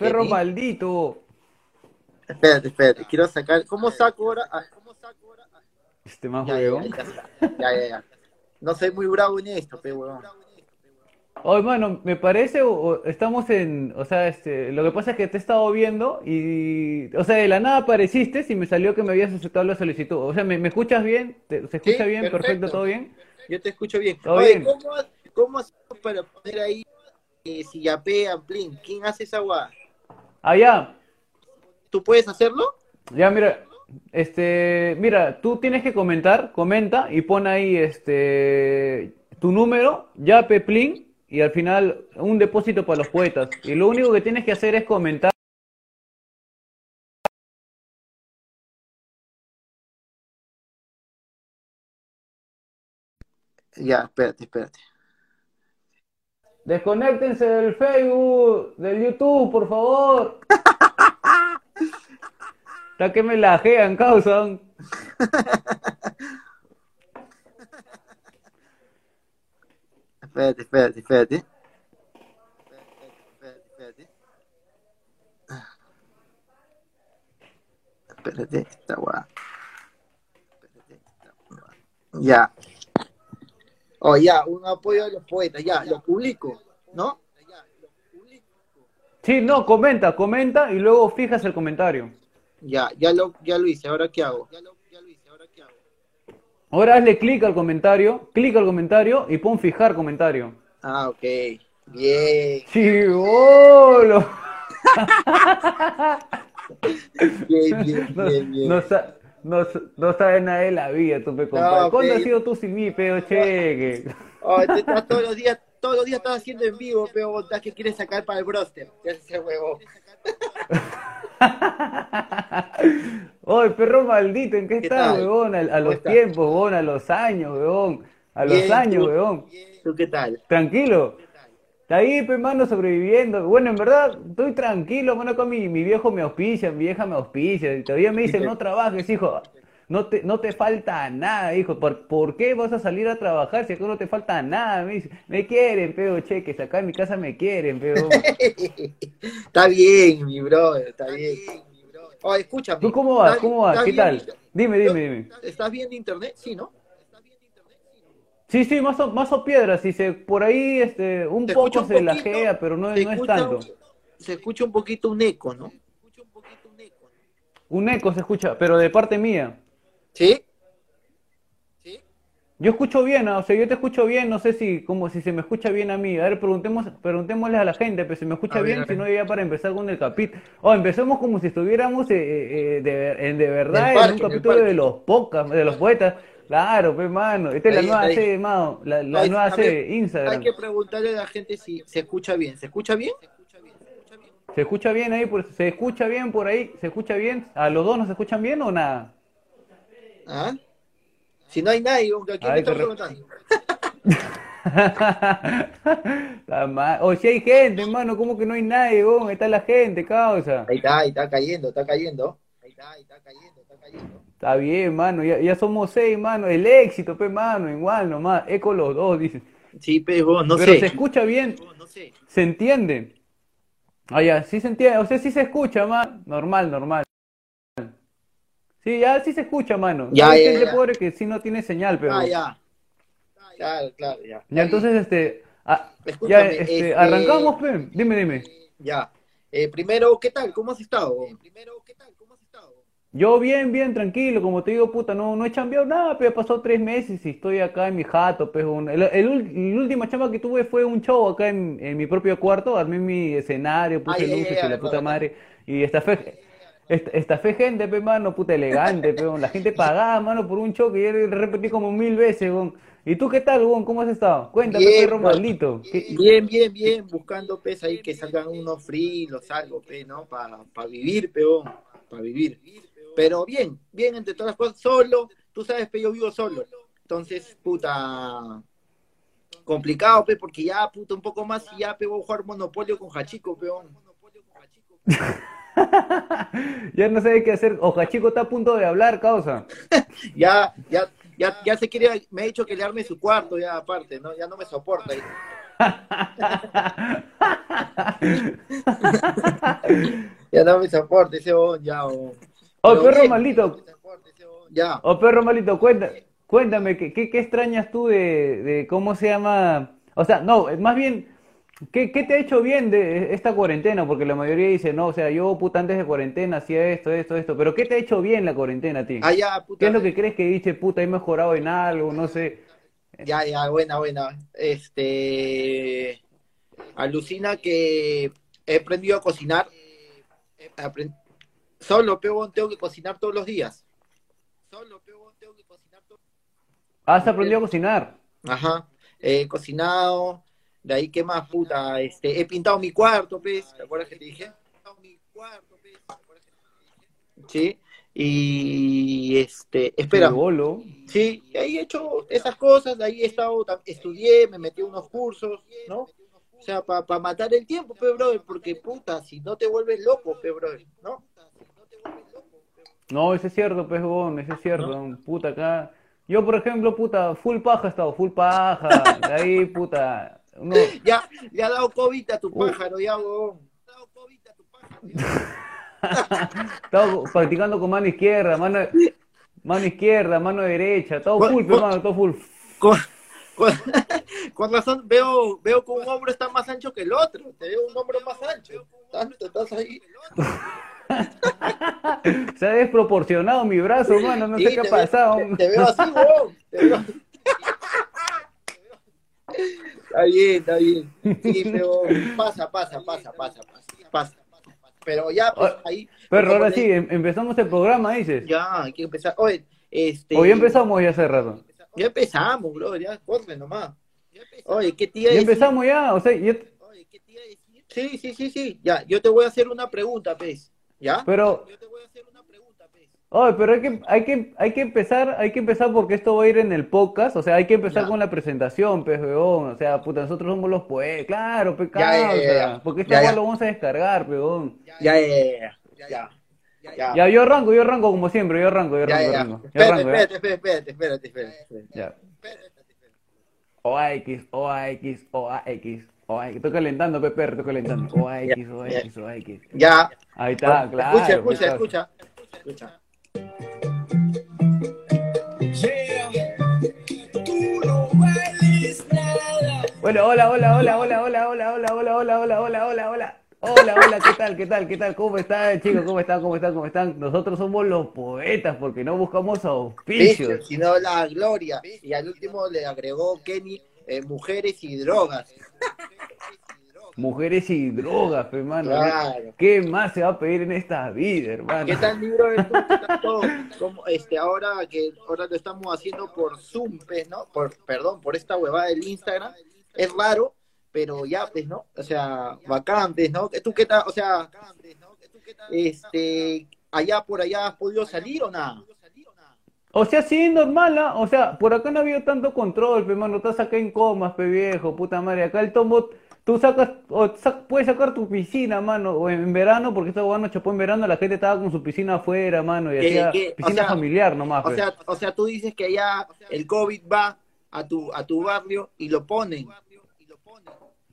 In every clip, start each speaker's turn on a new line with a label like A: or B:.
A: perro maldito.
B: Espérate, espérate, quiero sacar. ¿Cómo saco ahora? Ah, ¿Cómo saco ahora? Ah,
A: Este más
B: Ya, ya,
A: huevón.
B: ya, ya, ya, ya, ya. No soy muy bravo en esto, pe huevón.
A: Oye, mano, me parece, o, o estamos en, o sea, este, lo que pasa es que te he estado viendo y, o sea, de la nada apareciste y me salió que me habías aceptado la solicitud. O sea, ¿me, me escuchas bien? ¿Te- ¿Se escucha
B: Sí,
A: bien? Perfecto,
B: perfecto.
A: ¿todo bien?
B: Yo te escucho bien.
A: ¿Todo
B: Oye,
A: bien?
B: ¿cómo, ¿cómo hacemos para poner ahí eh, si yapea, plin? ¿Quién hace esa guada?
A: Ah, ya,
B: ¿Tú puedes hacerlo?
A: ya, mira, este, mira, tú tienes que comentar, comenta y pon ahí, este, tu número, ya, Peplin, y al final un depósito para los poetas. Y lo único que tienes que hacer es comentar.
B: Ya, espérate, espérate.
A: Desconéctense del Facebook, del YouTube, por favor. Está que me lajean, causan.
B: Espérate, espérate, espérate. Espérate, espérate. Espérate, esta guada. Espérate, esta guada. Ya. Oh, ya, un apoyo a los poetas, ya, lo publico, ¿no?
A: Sí, no, comenta, comenta y luego fijas el comentario.
B: Ya, ya lo, ya lo hice, ¿ahora qué hago?
A: Ahora hazle clic al comentario, clic al comentario y pon fijar comentario.
B: Ah, ok. Bien,
A: ¡Chivolo!
B: bien, bien, bien, bien.
A: No, no sabe nada de la vida, tu pe compadre.
B: No,
A: ¿Cuándo
B: pe.
A: has sido tú sin mí, peo cheque?
B: Oh, te estás todos los días, todos los días estás haciendo en vivo, pero estás que quieres sacar para el broster. Ya ese huevo.
A: Oye, perro maldito, ¿en qué
B: ¿Qué
A: estás, huevón? A, a
B: ¿Cómo
A: los tiempos, huevón, a los años, huevón. A los
B: Bien,
A: años,
B: tú.
A: huevón.
B: ¿Tú qué tal?
A: Tranquilo. Está ahí, pe, mano, sobreviviendo. Bueno, en verdad, estoy tranquilo, mano, con mi, mi viejo me auspicia, mi vieja me auspicia. Y todavía me dice, no trabajes, hijo. No te, no te falta nada, hijo. ¿Por, por qué vas a salir a trabajar si acá no te falta nada? Me dice, me quieren, peo, cheques. Acá en mi casa me quieren, peo.
B: Está bien, mi brother, está bien. Oh, escúchame.
A: ¿Tú cómo vas?
B: ¿Estás-
A: ¿Cómo vas? ¿Qué tal? Dime, dime, dime.
B: ¿Estás bien de internet? Sí, ¿no?
A: Sí, sí, más o, más o piedra, sí, se, por ahí este, un
B: Se
A: poco
B: un
A: se
B: poquito,
A: lajea, pero no,
B: se
A: no es
B: escucha
A: tanto.
B: un- Se escucha un poquito un eco, ¿no?
A: Un eco se escucha, pero de parte mía.
B: ¿Sí?
A: Yo escucho bien, o sea, yo te escucho bien, no sé si como si se me escucha bien a mí. A ver, preguntemos, preguntémosle a la gente, pues si me escucha
B: A
A: bien, si no ya para empezar con el capítulo. Oh, empecemos como si estuviéramos eh, eh, eh, de, ver- en de verdad
B: En
A: un capítulo de los podcasts, de los poetas. Claro, pues mano, esta es la
B: Ahí,
A: nueva
B: ahí.
A: sede, mano, la, nueva
B: ver,
A: sede,
B: Hay
A: Instagram.
B: que preguntarle a la gente si se escucha bien. ¿Se escucha bien?
A: ¿Se escucha bien ahí? por- ¿Se escucha bien por ahí? ¿Se escucha bien? ¿A los dos nos escuchan bien o nada?
B: ¿Ah? Si no hay nadie, ¿a quién
A: Ay,
B: le estás preguntando?
A: O si hay gente, hermano, ¿cómo que no hay nadie? Ahí está la gente, causa.
B: Ahí está, ahí está cayendo, está cayendo. Ahí está, ahí está cayendo, está cayendo.
A: Está bien, mano, ya, ya somos seis, mano. El éxito, pe, mano, igual nomás. Eco los dos, dice.
B: Sí, pero no
A: Pero
B: sé.
A: se escucha bien,
B: No sé.
A: se entiende. Ah, ya, sí se entiende. O sea, sí se escucha, man. Normal, normal. Sí, ya sí se escucha, mano.
B: Ya,
A: Hay
B: ya,
A: gente
B: ya.
A: pobre que sí no tiene señal, pero.
B: Ah, ya. Claro, claro, ya.
A: Ya, entonces, este. ah, ya, este,
B: este-
A: arrancamos, pe. Dime, dime.
B: Ya. Eh, primero, ¿qué tal? ¿Cómo has estado? Primero, ¿qué tal? ¿Cómo has estado?
A: Yo bien, bien, tranquilo, como te digo, puta, no, no he chambeado nada, pero pasó tres meses y estoy acá en mi jato, pues, un- el, el, ul- el última chamba que tuve fue un show acá en, en mi propio cuarto, armé mi escenario, puse
B: Ay, ay,
A: luces
B: ay,
A: y la puta madre, y estafé, est- estafé gente, pues, mano, puta elegante, pero la gente pagaba, mano, por un show que yo repetí como mil veces, weón. ¿Y tú qué tal, weón? ¿Cómo has estado? Cuéntame,
B: Bien,
A: perro
B: pues.
A: maldito. ¿Qué-
B: Bien, bien, bien, buscando pez ahí que salgan unos free, los algo, pe, ¿no? Para vivir, peón, para vivir. Pero bien, bien entre todas las cosas, solo, tú sabes, pe, yo vivo solo. Entonces, puta, complicado, pe, porque ya, puta, un poco más y ya, pe, voy a jugar Monopolio con Hachico, peón.
A: Ya no sabes qué hacer, Oja Chico está a punto de hablar, causa.
B: Ya, ya, ya, ya se quiere, me ha dicho que le arme su cuarto ya aparte, ¿no? Ya no me soporta. ya no me soporte ese bon, ya. Oh,
A: perro maldito.
B: Ya.
A: Oh, perro maldito, cuéntame, cuéntame ¿qué, qué, extrañas tú de, de, cómo se llama? O sea, no, más bien, ¿qué, ¿qué, te ha hecho bien de esta cuarentena? Porque la mayoría dice, no, o sea, yo puta antes de cuarentena hacía esto, esto, esto, pero ¿qué te ha hecho bien la cuarentena a ti?
B: Ah, ya, puta.
A: ¿Qué es lo que crees que dice, puta, he mejorado en algo, no sé?
B: Ya, ya, buena, buena. Este, alucina que he aprendido a cocinar. Solo, pego, tengo que cocinar todos los días. Solo, pego, tengo que cocinar todos
A: ¿Has aprendido a cocinar?
B: Ajá. He cocinado. De ahí, ¿qué más, puta? Este, he pintado mi cuarto, ¿ves? ¿Te acuerdas que te dije? Sí. Y este, espera. Sí, ahí he hecho esas cosas, de ahí he estado, estudié, me metí unos cursos, ¿no? O sea, para matar el tiempo, pe, brother, porque puta, si no te vuelves loco, pe, brother, ¿no?
A: No, eso es cierto, pues, eso es cierto, puta, acá. Yo, por ejemplo, puta, full paja he estado, full paja, de ahí, puta.
B: Ya, le ha dado COVID a tu pájaro, ya, huevón. dado COVID a tu
A: pájaro. Estaba practicando con mano izquierda, mano, mano izquierda, mano derecha, todo full, mano, todo full.
B: Con, razón, veo, veo que un hombro está más ancho que el otro. Te veo un hombro más ancho. Tanto estás ahí.
A: Se ha desproporcionado mi brazo, mano. No sé qué ha pasado.
B: Te, veo así, weón. Está bien, está bien. Sí, pero pasa, pasa, pasa, pasa, pasa. Pero ya, pues ahí.
A: Pero ahora sí, em, empezamos el programa, dices.
B: Ya, hay que empezar. Oye, este.
A: Hoy empezamos ya hace rato.
B: Ya empezamos, bro, ya corre nomás. Oye, ¿qué tía
A: Ya empezamos ya, o sea,
B: Oye, ¿qué tía? Sí, sí, sí, sí, ya, yo te voy a hacer una pregunta, pez, ¿ya?
A: Pero... Yo te voy a hacer una pregunta, pez. Oye, pero hay que, hay que, hay que empezar, hay que empezar porque esto va a ir en el podcast, o sea, hay que empezar con la presentación, pez, weón, o sea, puta, nosotros somos los poetas, claro, pecado, o sea, porque este lo vamos a descargar, peón.
B: Ya, ya, ya, ya, ya.
A: Ya. yo arranco, yo arranco como siempre, yo arranco, yo arranco. Ya, arranco.
B: espérate, espérate, espérate, espérate,
A: Ya. OAX, OAX, OAX, OAX. Estoy calentando, Pepe, estoy calentando. OAX, OAX, OAX.
B: Ya.
A: Ahí está, claro.
B: Escucha, escucha, escucha. Escucha.
A: Bueno, hola, hola, hola, hola, hola, hola, hola, hola, hola, hola, hola, hola, hola. Hola, hola, ¿qué tal? ¿Qué tal? ¿Qué tal? ¿Cómo están, chicos? ¿Cómo están? ¿Cómo están? ¿Cómo están? Nosotros somos los poetas porque no buscamos auspicios.
B: Sino la gloria. Y al último le agregó Kenny eh, mujeres y drogas.
A: Mujeres y drogas, hermano. Claro. ¿Qué más se va a pedir en esta vida, hermano?
B: ¿Qué tal libro todo? Como, este, ahora que ahora lo estamos haciendo por Zoom, pues, ¿no? Por, perdón, por esta huevada del Instagram. Es raro, pero ya, pues, ¿no? O sea, vacantes, ¿no? ¿Tú qué tal? O sea, este, allá por allá has podido salir o nada?
A: O sea, sí, normal, ¿ah? O sea, por acá no ha habido tanto control, pe, mano, estás acá en comas, pe, viejo, puta madre. Acá el tombo, tú sacas, o puedes sacar tu piscina, mano, o en, verano, porque esta bueno chapó en verano, la gente estaba con su piscina afuera, mano, y hacía piscina familiar nomás.
B: O sea, o sea, tú dices que allá el COVID va a tu, a tu barrio y lo ponen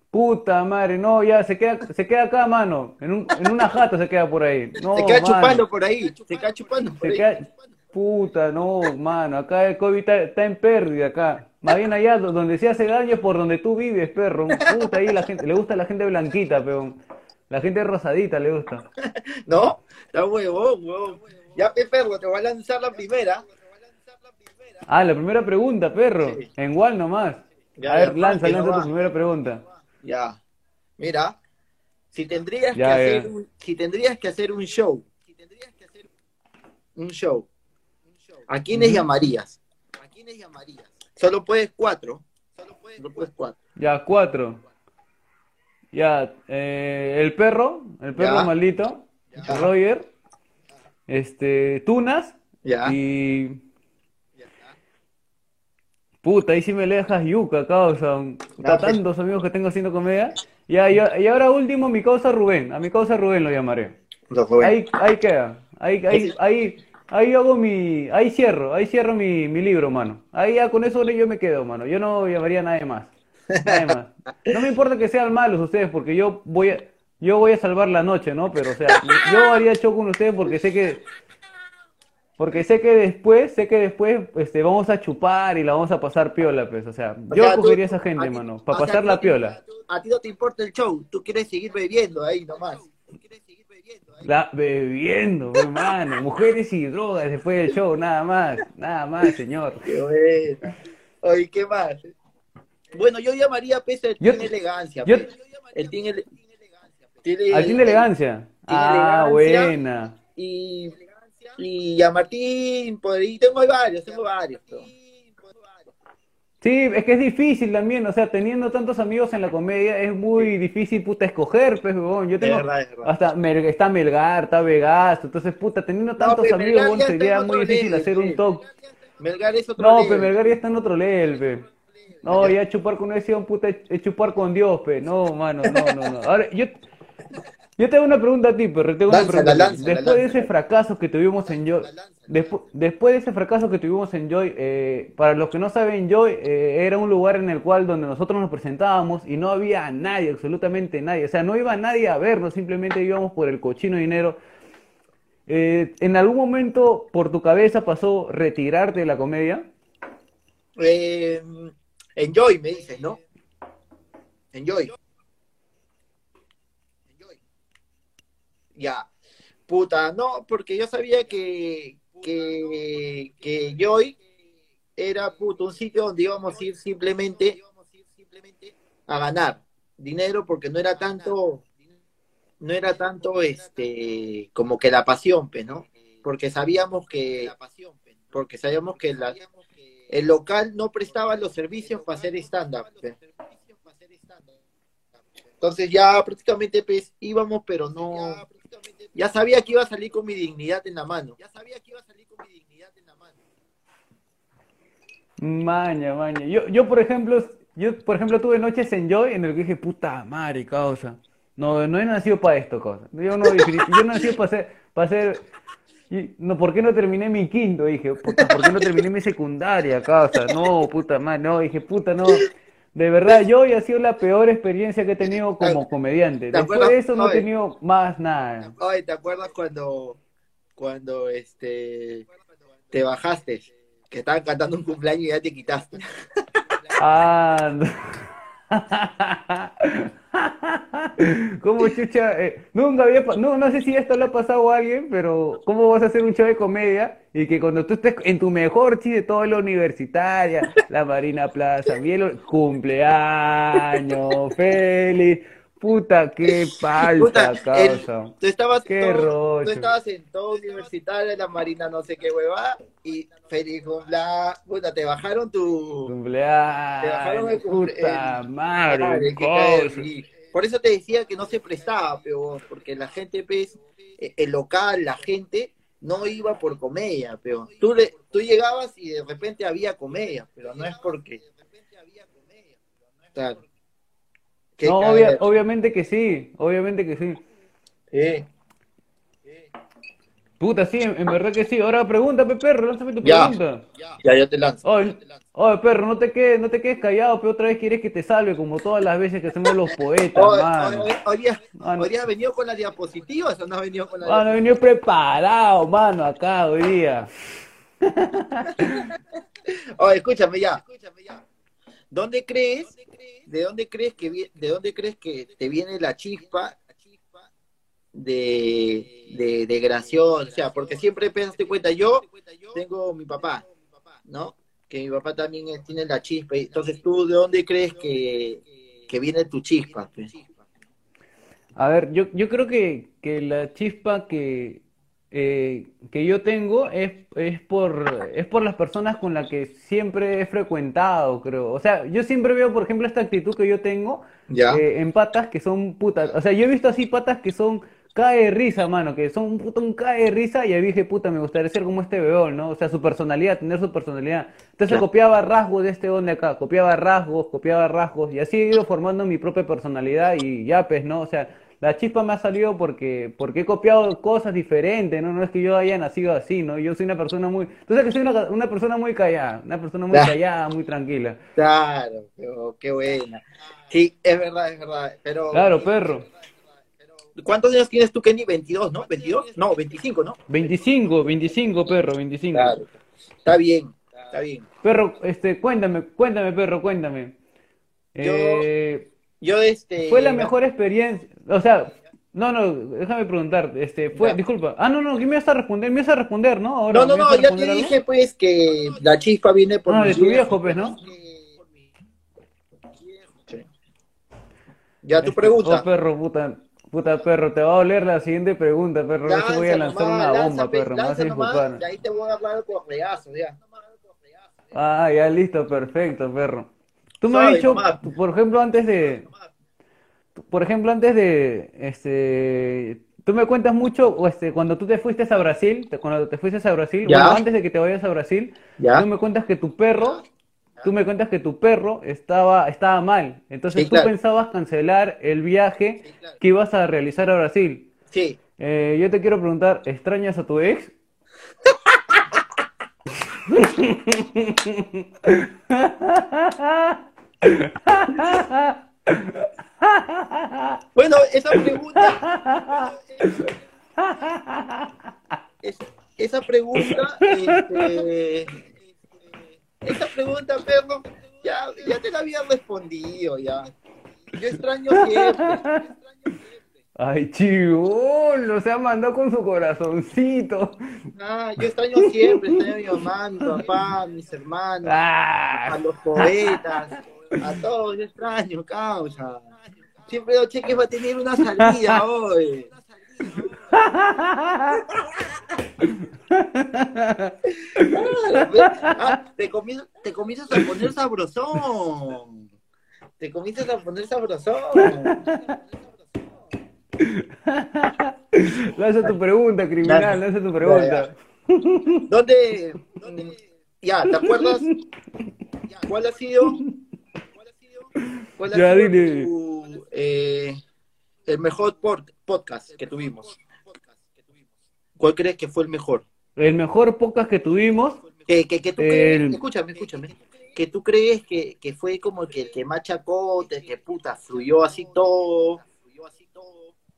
A: Puta madre, no, ya se queda, se queda acá, mano. En, un, en una jata se queda por ahí. No,
B: se queda chupando por ahí. Se queda chupando por ahí.
A: Puta, no, mano. Acá el COVID está, en pérdida acá. Más bien allá donde se hace daño es por donde tú vives, perro. Puta, ahí la gente, le gusta la gente blanquita, pero la gente rosadita le gusta.
B: No, está huevón, huevón. Ya, perro, te voy a lanzar la primera.
A: Ah, la primera pregunta, perro. En igual nomás. a ver, lanza, lanza tu primera pregunta.
B: Ya. Mira, si tendrías que hacer un, si tendrías que hacer un show, un show, ¿a quiénes llamarías? ¿A quiénes llamarías? Solo puedes cuatro. Solo puedes, cuatro.
A: Ya, cuatro. Ya, eh, el perro, el perro maldito, Roger, este, Tunas
B: ya.
A: y Puta, ahí sí me dejas yuca, causa. Está tantos amigos que tengo haciendo comedia. y ahora último, mi causa Rubén. A mi causa Rubén lo llamaré. Ahí, ahí queda. Ahí, ahí, ahí, ahí hago mi. Ahí cierro, ahí cierro mi, mi libro, mano. Ahí ya con eso yo me quedo, mano. Yo no llamaría a nadie más. Nadie más. No me importa que sean malos ustedes, porque yo voy a, yo voy a salvar la noche, ¿no? Pero, o sea, yo haría show con ustedes porque sé que, porque sé que después, sé que después, este, vamos a chupar y la vamos a pasar piola, pues, o sea,
B: O
A: yo
B: sea, tú-
A: cogería a esa gente,
B: a
A: mano, para pasar la piola.
B: A ti no te importa el show, tú quieres seguir bebiendo ahí nomás.
A: La, bebiendo, mi mano, mujeres y drogas después del show, nada más, nada más, señor.
B: Qué bueno. Oye, ¿qué más? Bueno, yo llamaría pese el
A: Yo-
B: Team Elegancia.
A: yo-.
B: El Team Ele- tiene-
A: Al de elegancia. Ah,
B: elegancia.
A: buena.
B: Y, y a Martín, por ahí tengo varios, tengo varios.
A: Sí, es que es difícil también, o sea, teniendo tantos amigos en la comedia, es muy difícil, puta, escoger, pues, huevón. Yo tengo,
B: verdad, es verdad.
A: hasta Mel- está Melgar, está Vegasto, entonces, puta, teniendo tantos
B: pe,
A: amigos, sería muy difícil
B: level,
A: hacer un top.
B: Melgar es otro
A: No,
B: level.
A: pe, Melgar ya está en otro level, pe. No, ya chupar con ese, puta, es chupar con Dios, pe. No, mano, no, no, no. Ahora, yo, yo te hago una pregunta a ti, pero te hago una pregunta Después de ese fracaso que tuvimos en Joy, despu- después de ese fracaso que tuvimos en Joy, eh, para los que no saben, Joy eh, era un lugar en el cual donde nosotros nos presentábamos y no había nadie, absolutamente nadie. O sea, no iba nadie a vernos, simplemente íbamos por el cochino dinero. Eh, ¿en algún momento por tu cabeza pasó retirarte de la comedia?
B: Eh, enjoy, me dices, ¿no? Enjoy. Ya. Puta, no, porque yo sabía que, que, que Joy era puto, un sitio donde íbamos a ir simplemente a ganar dinero porque no era tanto, no era tanto este, como que la pasión, pues, ¿no? Porque sabíamos que, porque sabíamos que la, el local no prestaba los servicios para hacer stand-up. pe. Entonces ya prácticamente pues, íbamos, pero no... Ya sabía que iba a salir con mi dignidad en la mano. Ya sabía que iba a salir con mi dignidad en la mano.
A: Maña, maña. Yo, yo por ejemplo, yo por ejemplo tuve noches en Joy en el que dije, puta madre, causa. No, no he nacido para esto, causa. Yo no, yo nacido para ser, para ser, y- no, ¿por qué no terminé mi quinto? Dije, ¿por qué no terminé mi secundaria, causa? No, puta madre, no, dije, puta, no. De verdad, yo ha sido la peor experiencia que he tenido como comediante.
B: ¿Te
A: Después de eso no he tenido más nada.
B: Oye, ¿te acuerdas cuando, cuando este, te bajaste? Que estaban cantando un cumpleaños y ya te quitaste.
A: Ah, no. ¿Cómo chucha? Eh, nunca había, no, no sé si esto le ha pasado a alguien, pero ¿cómo vas a hacer un show de comedia y que cuando tú estés en tu mejor chi de toda la universitaria, la Marina Plaza, bien cumpleaños, feliz, puta, qué falta,
B: Puta, el-
A: causa.
B: tú estabas,
A: Qué
B: todo- tú estabas en todo universitario, en la marina no sé qué hueva, y feliz cumpleaños, puta, te bajaron tu... Te bajaron el
A: Cumpleaños,
B: cumple-
A: puta
B: el-
A: madre.
B: Por eso te decía que no se prestaba, peor, porque la gente, pues, eh, el local, la gente, no iba por comedia, peor. Tú, le, tú llegabas y de repente había comedia, pero no es porque... Claro. Qué
A: No, obvia- obviamente que sí, obviamente que sí.
B: Eh,
A: Puta, sí, en, en verdad que sí. Ahora pregúntame, perro, lánzame tu
B: Ya.
A: pregunta.
B: ya, yo te lanzo.
A: Oye, oye, perro, no te quedes, no te quedes callado, pero otra vez quieres que te salve, como todas las veces que hacemos los poetas,
B: Oye,
A: mano.
B: oye, oye, oye,
A: Mano.
B: oye, ¿has venido con las diapositivas o no has venido con las
A: Mano, he venido preparado, mano, acá hoy día.
B: Oye, escúchame ya. ¿Dónde crees? ¿De dónde crees que de dónde crees que te viene la chispa de, de, de? O sea, porque siempre pensaste cuenta, yo tengo mi papá, ¿no? Que mi papá también tiene la chispa. Entonces, ¿tú de dónde crees que, que viene tu chispa? pues?
A: A ver, yo, yo creo que, que la chispa que, eh, que yo tengo es, es por, es por las personas con las que siempre he frecuentado, creo. O sea, yo siempre veo, por ejemplo, esta actitud que yo tengo
B: Ya.
A: eh, en patas que son putas. O sea, yo he visto así patas que son cae de risa, mano, que son un puto un cae de risa y ahí dije, puta, me gustaría ser como este weón, ¿no? O sea, su personalidad, tener su personalidad. Entonces
B: Claro.
A: copiaba rasgos de este weón de acá, copiaba rasgos, copiaba rasgos y así he ido formando mi propia personalidad y ya, pues, ¿no? O sea, la chispa me ha salido porque, porque he copiado cosas diferentes, ¿no? No es que yo haya nacido así, ¿no? Yo soy una persona muy, tú sabes que soy una, una persona muy callada, una persona muy
B: Claro.
A: callada, muy tranquila.
B: Claro, pero qué buena. Sí, es verdad, es verdad. Pero,
A: Claro, perro.
B: ¿cuántos años tienes tú, Kenny? 22, ¿no? ¿22? No, 25, ¿no?
A: 25, 25, perro, 25.
B: Claro. Está bien, está bien.
A: Perro, este, cuéntame, cuéntame, perro, cuéntame.
B: Yo-
A: Eh,
B: Yo, este.
A: fue la mejor experiencia, o sea, no, no, déjame preguntar, este, fue,
B: Ya.
A: disculpa, ah, no, no, ¿qué me vas a responder? ¿Me vas a responder, no? Ahora,
B: No, no,
A: ¿me vas
B: no, ya te
A: algo?
B: dije, pues, que la chispa viene por
A: Ah,
B: mi
A: de tu viejo, pues, ¿no?
B: Sí. Ya tu
A: Este,
B: pregunta.
A: Oh, perro, puta, puta, perro, te va a doler la siguiente pregunta, perro, no te voy a lanzar
B: nomás,
A: una
B: lanza,
A: bomba,
B: pues,
A: perro, me vas a
B: lanza
A: disculpar.
B: y ahí te voy a hablar ya.
A: Ah, ya listo, perfecto, perro. Tú me has dicho, por ejemplo, antes de, por ejemplo, antes de, este, tú me cuentas mucho, o este, cuando tú te fuiste a Brasil, te- cuando te fuiste a Brasil,
B: Ya.
A: bueno, antes de que te vayas a Brasil,
B: Ya.
A: tú me cuentas que tu perro, tú me cuentas que tu perro estaba, estaba mal. Entonces
B: Sí,
A: tú
B: claro.
A: pensabas cancelar el viaje que ibas a realizar a Brasil.
B: Sí.
A: Eh, yo te quiero preguntar, ¿extrañas a tu ex?
B: Bueno, esa pregunta. es- esa pregunta, este, esa pregunta, perro, ya, ya te la había respondido, ya. Yo extraño siempre.
A: Ay, chivolo, se ha mandado con su corazoncito.
B: Ah, yo extraño siempre, extraño a mi mamá, a mi papá, a mis hermanos, a
A: Ah,
B: los poetas, a todos, yo extraño, causa. Siempre los cheques va a tener una salida hoy. Ve- ah, te, comienzas, te comienzas a poner sabrosón. Te comienzas a poner sabrosón.
A: lanza tu pregunta, criminal, lanza tu pregunta.
B: ¿Dónde? mm, Ya, ¿te acuerdas? ¿Cuál ha sido? ¿Cuál ha
A: Ya,
B: sido tu, eh, el mejor podcast que tuvimos? ¿Cuál crees que fue el mejor?
A: El mejor podcast que tuvimos,
B: Que, que, que tú
A: El-
B: crees, escúchame, escúchame, que tú crees que, que fue como que el que más chacote, que puta, fluyó así todo.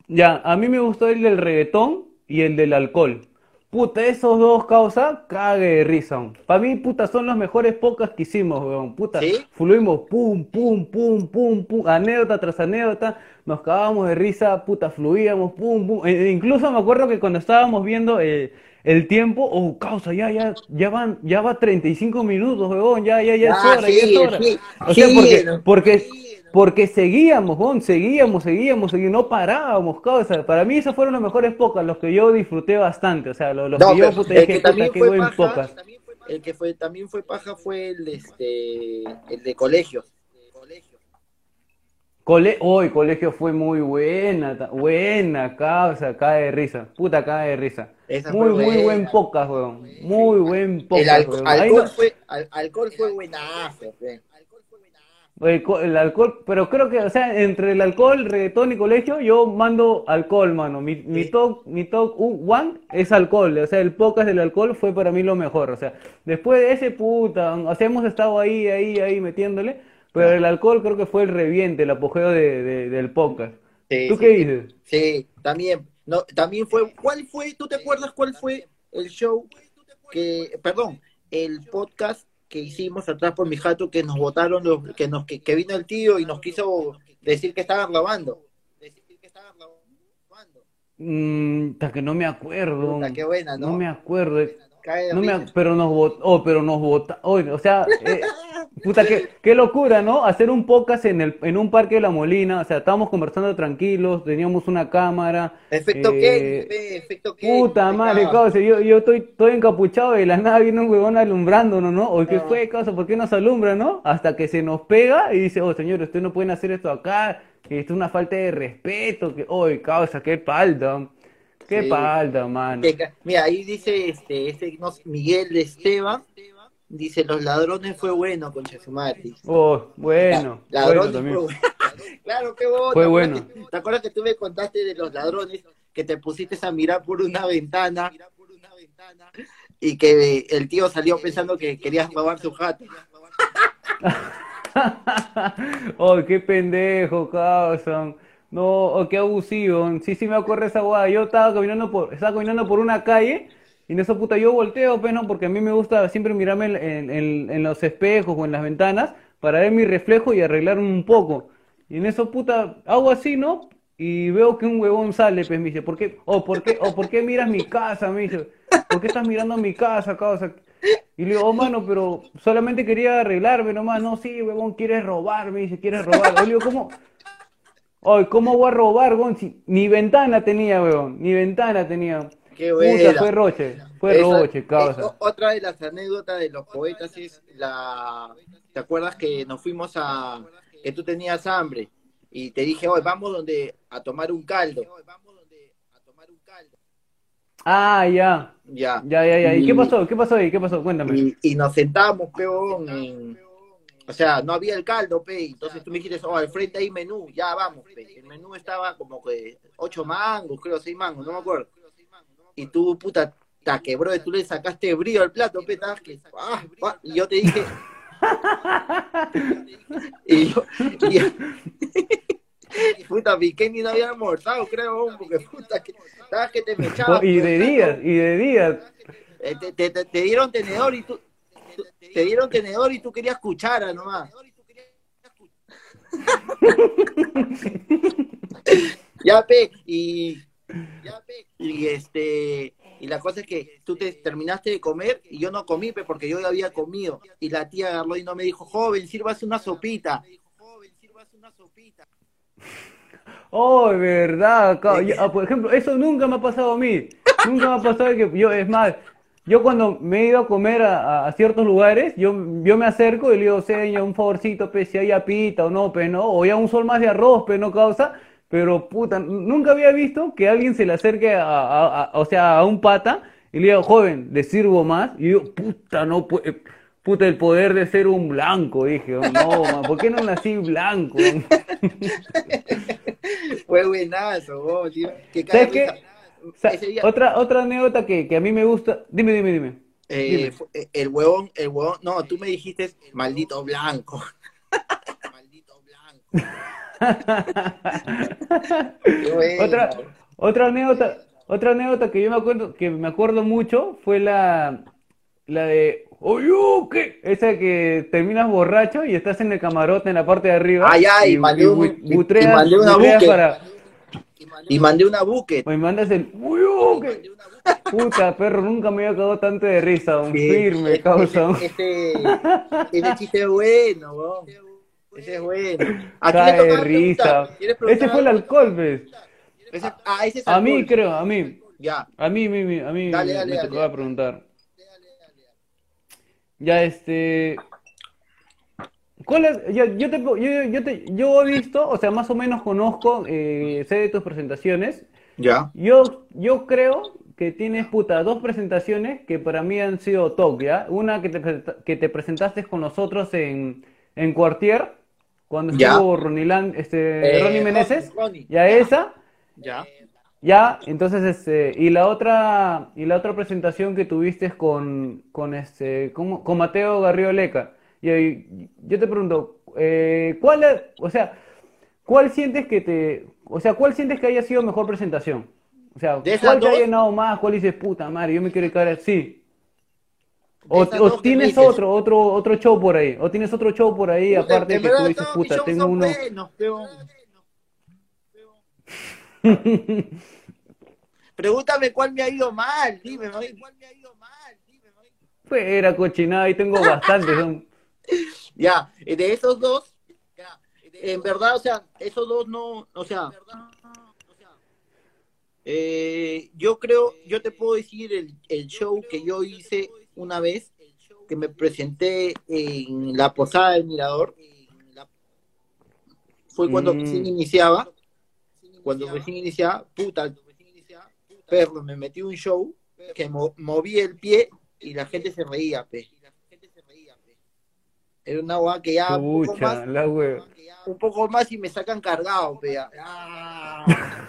A: ya, a mí me gustó el del reggaetón y el del alcohol. Puta, esos dos causas, cague de risa. Para mí, puta, son los mejores podcasts que hicimos, weón. Puta,
B: ¿Sí?
A: fluimos, pum, pum, pum, pum, pum, anécdota tras anécdota, nos cagábamos de risa, puta, fluíamos, pum, pum. E- e incluso me acuerdo que cuando estábamos viendo eh, el tiempo, oh, causa, ya, ya, ya van, ya va 35 minutos, weón, ya, ya, ya es
B: Ah,
A: hora,
B: sí,
A: ya es hora.
B: sí,
A: O sea,
B: sí,
A: porque, porque, porque seguíamos, weón, seguíamos, seguíamos, seguíamos, no parábamos, causa. Para mí esos fueron los mejores podcasts, los que yo disfruté bastante, o sea, los, los
B: No,
A: que yo,
B: el
A: dije,
B: que también fue paja, el que fue, también fue paja fue el, este, el de colegios.
A: Cole Hoy, colegio fue muy buena, buena, causa, cae de risa, puta, cae de risa.
B: Esa
A: Muy, muy
B: buena.
A: buen podcast, weón. Muy buen
B: El alco-
A: weón. Ahí
B: alcohol,
A: no-
B: fue, al- alcohol fue buenazo. pe.
A: El, co- el alcohol, pero creo que, o sea, entre el alcohol, reggaetón y colegio, yo mando alcohol, mano. Mi, mi top, mi top u- one es alcohol, o sea, el podcast del alcohol fue para mí lo mejor, o sea, después de ese puta, o sea, hemos estado ahí, ahí, ahí metiéndole, pero el alcohol creo que fue el reviente, el apogeo de, de- del podcast.
B: Sí,
A: ¿Tú
B: sí,
A: qué dices?
B: Sí, también. No, también fue. ¿Cuál fue? ¿Tú te acuerdas cuál fue el show que, perdón, el podcast que hicimos atrás por mi jato que nos votaron los, que nos que, que vino el tío y nos quiso decir que estaban grabando?
A: Mm, ta que no me acuerdo.
B: Puta, qué buena, ¿no?
A: No me acuerdo. No me, ac- pero nos votó, oh, pero nos vota, oh, o sea, eh, puta, qué, qué locura, ¿no? Hacer un podcast en el, en un parque de La Molina, o sea, estábamos conversando tranquilos, teníamos una cámara,
B: Efecto
A: eh,
B: efecto Kenny.
A: puta madre, causa, yo, yo estoy todo encapuchado y de la nada viene un huevón alumbrándonos, ¿no? O ¿qué
B: Ah.
A: fue, causa? ¿Por qué nos alumbra, no? Hasta que se nos pega y dice, oh, señor, ustedes no pueden hacer esto acá, que esto es una falta de respeto, que, oh, causa, qué palda, qué
B: Sí.
A: palda, mano.
B: Que Mira, ahí dice este, este no Miguel Esteban, dice los ladrones fue bueno, concha su madre.
A: Oh, bueno,
B: Ladrones
A: bueno
B: fue bueno. Claro, qué bueno.
A: Fue
B: ¿Te acuerdas
A: bueno.
B: ¿Te acuerdas que tú me contaste de los ladrones que te pusiste a mirar por una ventana y que el tío salió pensando que querías robar su jato?
A: oh, qué pendejo, causan. No, oh, qué abusivo. Sí, sí me acuerdo esa guada. Yo estaba caminando por, estaba caminando por una calle y en esa puta yo volteo, pues no, porque a mí me gusta siempre mirarme en, los espejos o en las ventanas para ver mi reflejo y arreglarme un poco. Y en eso puta hago así, ¿no? Y veo que un huevón sale, pues me dice, ¿por qué? Oh, ¿por qué? Oh, ¿por qué miras mi casa? Me dice, ¿por qué estás mirando mi casa, causa? Y le digo, oh, mano, pero solamente quería arreglarme nomás. No, sí, huevón, quieres robar, me dice, quieres robar. Yo le digo, ¿cómo? Ay, ¿cómo voy a robar, huevón? Si ni ventana tenía, huevón, ni ventana tenía.
B: Qué
A: Puta,
B: buena.
A: fue Roche, fue
B: Esa-
A: Roche, causa.
B: otra de las anécdotas de los poetas es la. ¿Te acuerdas que nos fuimos a. que tú tenías hambre? Y te dije, hoy vamos donde a tomar un caldo.
A: Ah, ya,
B: Ya.
A: ya, ya, ya. ¿Y qué pasó? ¿Qué pasó ahí? ¿Qué pasó? Cuéntame.
B: Y, y nos sentamos, peón, en- o sea, no había el caldo, pe, entonces tú me dijiste, oh, al frente hay menú, ya vamos, pe. El menú estaba como que ocho mangos, creo, seis mangos, no me acuerdo. Y tú, puta, ta quebró, tú le sacaste brillo al plato, pe, estabas que, ah, ah, y yo te dije, y yo, y yo- puta, mi Kenny no había almorzado, creo, porque puta, que, estabas que te me echabas.
A: Y de días, y de días.
B: Eh, te, te- te- te dieron tenedor y tú, te dieron tenedor y tú querías cuchara nomás. ya pe, y y este y la cosa es que tú te terminaste de comer y yo no comí pe, porque yo había comido y la tía agarró y no me dijo, "Joven, sírvase una sopita."
A: Oh, verdad. yo- ah, por ejemplo, eso nunca me ha pasado a mí. Nunca me ha pasado que yo, es más, yo cuando me he ido a comer a ciertos lugares, yo, yo me acerco y le digo, señor, un favorcito, pe, si hay apita o no, pe, no, o ya un sol más de arroz, pe, no causa. Pero puta, nunca había visto que alguien se le acerque a, a- a- o sea, a un pata y le diga, joven, ¿le sirvo más? Y yo, puta, no puede. Puta, el poder de ser un blanco, dije, oh, no, man, ¿por qué no nací blanco?
B: Fue buenazo, vos, tío. Que
A: ¿Sabes qué?
B: día-
A: otra, otra anécdota que, que a mí me gusta. Dime, dime, dime.
B: Eh,
A: Dime.
B: eh, el huevón, el huevón, no, tú me dijiste maldito blanco. maldito blanco. Bueno.
A: Otra, otra anécdota, otra anécdota que yo me acuerdo, que me acuerdo mucho fue la, la de Oyuke, esa que terminas borracho y estás en el camarote en la parte de arriba
B: Ay, ay,
A: y,
B: mandé un- y mandé una buque.
A: para
B: Y mandé una buque.
A: y mandas el Oyuke. Puta perro, nunca me había cagado tanto de risa, un firme, causa.
B: Ese, ese chiste bueno, weón. Ese es bueno. ¿A le
A: Cae risa. Ese fue el alcohol, ¿ves?
B: Ese- ah, ese es
A: A mí creo, a mí.
B: Ya.
A: A mí, mi- mi- a mí
B: Dale,
A: me,
B: dale,
A: me
B: dale.
A: tocaba preguntar. Ya, este. ¿Cuál es? Yo, yo, te, yo, yo, te- yo he visto, o sea, más o menos conozco, eh, sé de tus presentaciones.
B: Ya.
A: Yo, yo creo que tienes, puta, dos presentaciones que para mí han sido top, ¿ya? Una que te, que te presentaste con nosotros en, en Cuartier, cuando
B: Ya.
A: estuvo Ronilán, este,
B: Eh,
A: Ronnie Meneses.
B: Ronnie.
A: Ya esa.
B: Ya.
A: Ya, entonces, este, y la otra, y la otra presentación que tuviste con, con este, con, con Mateo Garrido Leca. Y ahí, yo te pregunto, eh, ¿cuál, o sea, cuál sientes que te, o sea, cuál sientes que haya sido mejor presentación? O sea,
B: ¿De esas
A: ¿cuál te ha llenado más? ¿Cuál dices, puta madre, yo me quiero quedar así? O, tienes otro, otro, otro show por ahí, o tienes otro show por ahí,
B: Puta,
A: aparte que tú dices, puta, tengo uno.
B: peón. Pregúntame cuál me ha ido mal, dime, ¿no?
A: Fuera cochinada, y tengo bastantes, son-
B: Ya, eh, de esos dos, en verdad, o sea, esos dos no, o sea, eh, yo creo, yo te puedo decir el, el show que yo hice una vez, que me presenté en la posada del Mirador, fue cuando
A: Mm.
B: recién iniciaba, cuando recién iniciaba, puta, perro, me metí un show que mo- moví el pie y la gente se reía, pe. Era una hueá que ya un poco más,
A: la
B: un poco más y me sacan cargado, pe. Ah.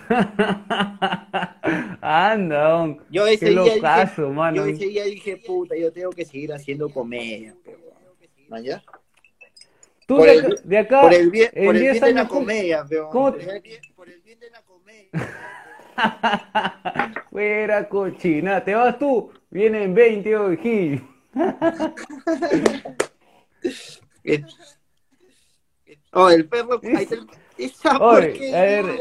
A: Anda, don.
B: Yo ese
A: Qué
B: día dije,
A: locazo, mano.
B: yo ese día dije, puta, yo tengo que seguir haciendo comedia, pe, ¿Man, ya?
A: Tú
B: por
A: de
B: el
A: acá, de acá
B: por el bien,
A: en
B: por el
A: 10
B: bien de la
A: años, ¿cómo-
B: comedia,
A: cómo
B: por el bien- por el bien de la comedia.
A: Fuera cochina, te vas tú, vienen 20 hoy, Gil.
B: Oh, el perro, esa
A: Oye,
B: porquería.
A: a ver.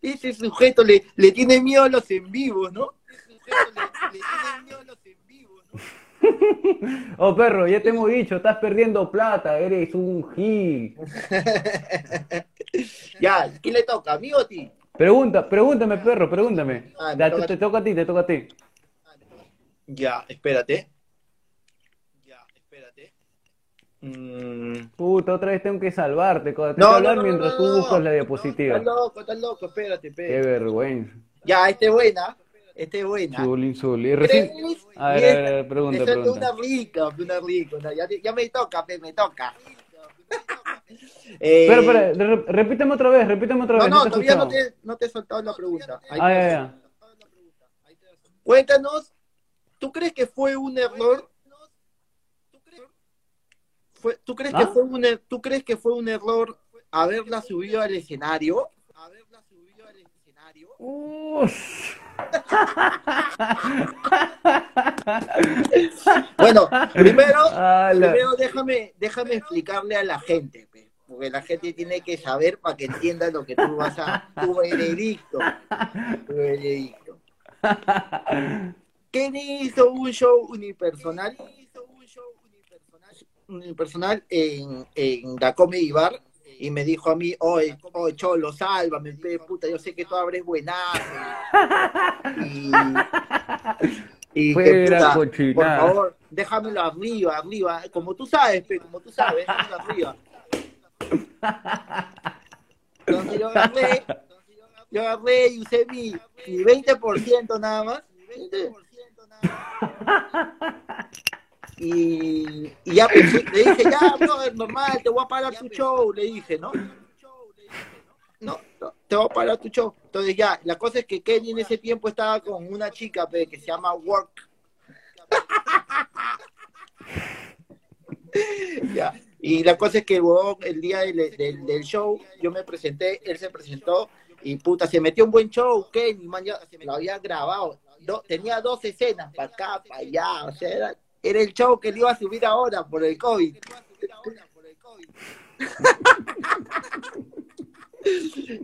B: Ese sujeto le, le tiene miedo a los en vivos, ¿no? Ese sujeto le, le tiene miedo a los en vivos, ¿no?
A: Oh, perro, ya te hemos dicho, estás perdiendo plata, eres un Gil.
B: Ya, ¿quién le toca? ¿A mí o a ti?
A: Pregunta, pregúntame, perro, pregúntame.
B: Ah, me
A: Ya,
B: toca-
A: te, te toca a ti, te toca a ti.
B: Ya, espérate. Ya, espérate. Mm.
A: Puta, otra vez tengo que salvarte,
B: No,
A: que
B: no,
A: hablar
B: no,
A: mientras
B: no,
A: tú
B: no,
A: buscas
B: no.
A: la diapositiva.
B: Estás loco, estás loco, espérate,
A: Qué
B: espérate.
A: vergüenza.
B: Ya, esta es buena. Esta es buena.
A: Chulín, chulín. Y recién...
B: ¿Crees?
A: A ver, a ver, a ver, pregunta, pregunta.
B: una rica, una rica. una- ya, ya me toca, pe, me toca. Eh,
A: espera, re- repíteme otra vez, repíteme otra
B: No,
A: vez.
B: no,
A: he
B: todavía no te, no te he soltado la pregunta. Ahí
A: Ah,
B: te-
A: ya, ya.
B: Cuéntanos, ¿tú crees que fue un error? Fue- ¿tú, crees que
A: ¿Ah?
B: fue un, er- ¿Tú crees que fue un error haberla subido al escenario? Haberla subido al escenario. Bueno, primero,
A: Ah, la-
B: primero déjame, déjame explicarle a la gente, pe, porque la gente tiene que saber para que entienda lo que tú vas a, tu veredicto, tu veredicto. Kenny hizo un show unipersonal, unipersonal en, en la Comedy Bar y me dijo a mí, oye, oye Cholo, sálvame, pe, puta, yo sé que tú abres buenazo. Y, y que,
A: Fuera
B: puta, por favor, déjamelo arriba, arriba, como tú sabes, pe, como tú sabes, déjamelo arriba. Entonces yo agarré, yo agarré y usé mi, mi 20% nada más. Y, ya pensé, le dije, ya, brother, normal, te voy a parar tu show, le dije, ¿no? No, no, te voy a parar tu show. Entonces ya, la cosa es que Kenny en ese tiempo estaba con una chica que se llama Work. Y la cosa es que el día del, show, yo me presenté, él se presentó y puta, se metió un buen show, Kenny, man, ya lo había grabado. Do- tenía dos escenas, para acá, para allá, o sea, era, era el show que le iba a subir ahora por el COVID.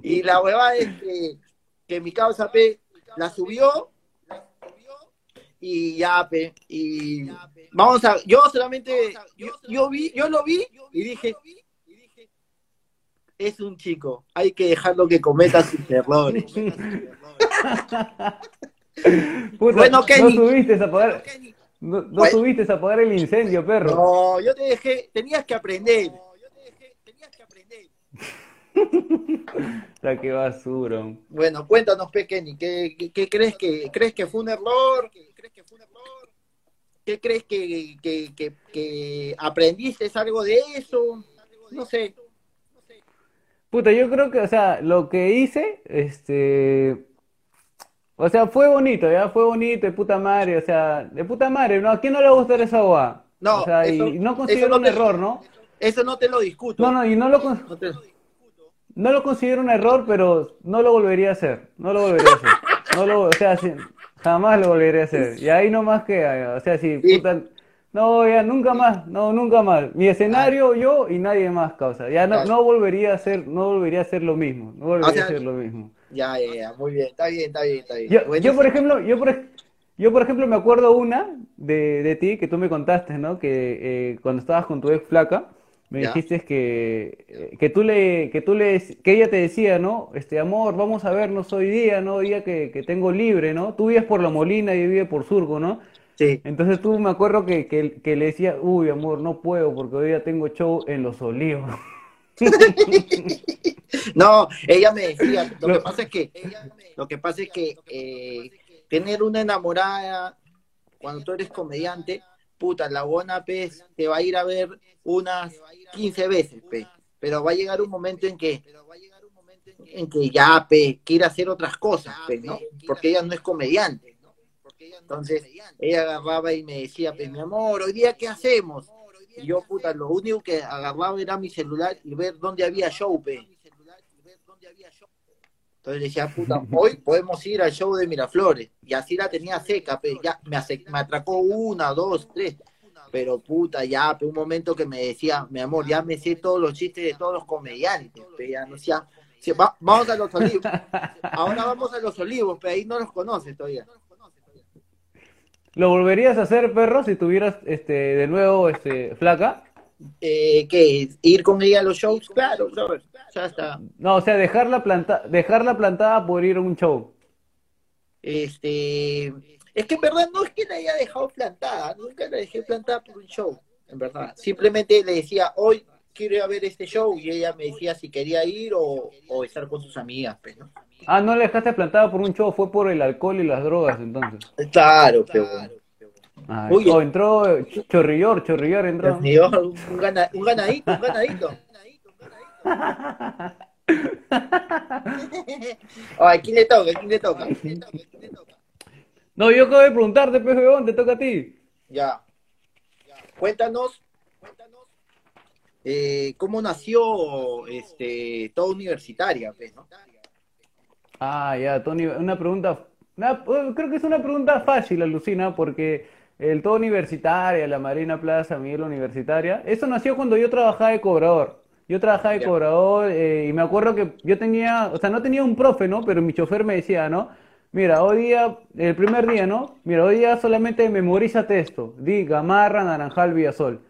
B: y la hueva es que, que mi causa P la subió y ya P y vamos a yo solamente yo, yo vi yo lo vi y dije es un chico hay que dejarlo que cometa sus errores
A: Puta,
B: Bueno,
A: no
B: Kenny.
A: subiste a apagar, no, no
B: Bueno.
A: subiste a apagar el incendio, perro.
B: no yo te dejé tenías que aprender
A: O sea, qué basura.
B: bueno cuéntanos Pequeñi ¿qué, qué, qué crees que crees que fue un error ¿Qué crees que, que, que, que aprendiste algo de eso? No sé.
A: Puta, yo creo que, o sea, lo que hice, este, o sea, fue bonito, ya fue bonito, de puta madre, o sea, de puta madre, ¿no? ¿A quién no le va a gustar esa guá?
B: No,
A: O sea,
B: eso-
A: y no considero
B: no
A: un
B: te-
A: error, ¿no?
B: Eso no te lo discuto.
A: No, no, y no lo,
B: No te-
A: no lo considero un error, pero no lo volvería a hacer, no lo volvería a hacer. No lo, o sea, sí, jamás lo volvería a hacer. Y ahí nomás queda, o sea, si,
B: Sí.
A: puta, no, ya nunca más, no, nunca más. Mi escenario, yo y nadie más, causa. Ya no, no volvería a hacer, no volvería a hacer lo mismo, no volvería
B: sea,
A: a hacer lo mismo.
B: Ya, ya, ya, muy bien, está bien, está bien, está bien.
A: Yo,
B: Bueno,
A: yo por ejemplo, yo por, yo por ejemplo me acuerdo una de, de ti que tú me contaste, ¿no? Que eh, cuando estabas con tu ex flaca, me
B: Ya.
A: dijiste que, eh, que tú le, que tú le, que ella te decía, ¿no? Este amor, vamos a vernos hoy día, ¿no? Hoy día que, que tengo libre, ¿no? Tú vives por La Molina y yo vive por Surco, ¿no?
B: Sí,
A: Entonces tú me acuerdo que, que, que le decía, uy, amor, no puedo porque hoy día tengo show en Los Olivos.
B: no, ella me decía, lo que pasa es que, lo que pasa es que eh, tener una enamorada cuando tú eres comediante puta, la buena pez te va a ir a ver unas 15 veces, pe. Pero va a llegar un momento en que en que ya pe, quiere hacer otras cosas, pe, ¿no? Porque ella no es comediante. Entonces, ella agarraba y me decía, pues, mi amor, hoy día, ¿qué hacemos? Y yo, puta, lo único que agarraba era mi celular y ver dónde había show, pe. Entonces decía, puta, hoy podemos ir al show de Miraflores. Y así la tenía seca, pe. Ya me, me atracó una, dos, tres. Pero puta, ya, pe, un momento que me decía, mi amor, ya me sé todos los chistes de todos los comediantes, pe. Ya no decía, vamos a los olivos. Ahora vamos a los olivos, pero ahí no los conoces todavía.
A: ¿Lo volverías a hacer, perro, si tuvieras este de nuevo este flaca?
B: Eh, ¿Qué? ¿Ir con ella a los shows? Claro, brother. Ya está.
A: No, o sea, dejarla, planta dejarla plantada por ir a un show.
B: Este. Es que en verdad no es que la haya dejado plantada. Nunca la dejé plantada por un show, en verdad. Simplemente le decía, hoy quiero ir a ver este show. Y ella me decía si quería ir o, o estar con sus amigas, pues, ¿no?
A: Ah, no le dejaste plantada por un show, fue por el alcohol y las drogas entonces.
B: Claro, pero
A: Uy, oh, entró Chorrillor, Chorrillor entró.
B: un, un ganadito, un ganadito. ¿a quién le toca? ¿A quién le toca?
A: No, yo acabo de preguntarte, PFB, te toca a ti.
B: Ya. Cuéntanos, cuéntanos eh, cómo nació este, toda universitaria, pues, ¿no?
A: Ah, ya, Tony, una pregunta, eh, creo que es una pregunta fácil, Alucina, porque el todo universitaria, la Marina Plaza, Miguel Universitaria, eso nació cuando yo trabajaba de cobrador. Yo trabajaba de cobrador eh, y me acuerdo que yo tenía, o sea, no tenía un profe, ¿no? Pero mi chofer me decía, ¿no? Mira, hoy día, el primer día, ¿no? Mira, hoy día solamente memorízate esto. Di Gamarra, Naranjal, Villasol.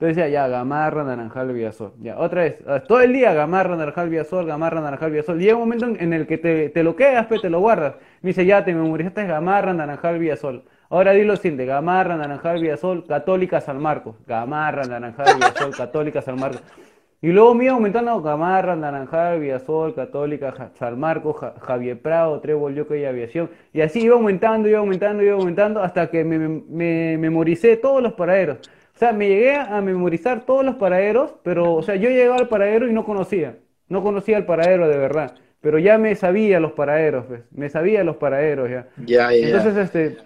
A: Entonces decía, ya, Gamarra, Naranjal, Villasol. Ya, otra vez, ah, todo el día Gamarra, Naranjal, Villasol, Gamarra, Naranjal, Villasol. Llega un momento en, el que te, te lo quedas, pues te lo guardas. Me dice, ya, te memorizaste Gamarra, Naranjal, Villasol. Ahora dilo de Gamarra, Naranjal, Villasol, Católica, San Marcos. Gamarra, Naranjal, Villasol, Católica, San Marcos. Y luego me iba aumentando Gamarra, Naranjal, Villasol, Católica, San Marcos, Javier Prado, Trébol, Yoca y Aviación. Y así iba aumentando, iba aumentando, iba aumentando hasta que me, me memoricé todos los paraderos. O sea, me llegué a memorizar todos los paraderos, pero, o sea, yo llegaba al paradero y no conocía. No conocía el paradero de verdad. Pero ya me sabía los paraderos, pues. Me sabía los paraderos ya.
B: Ya, ya.
A: Entonces, este,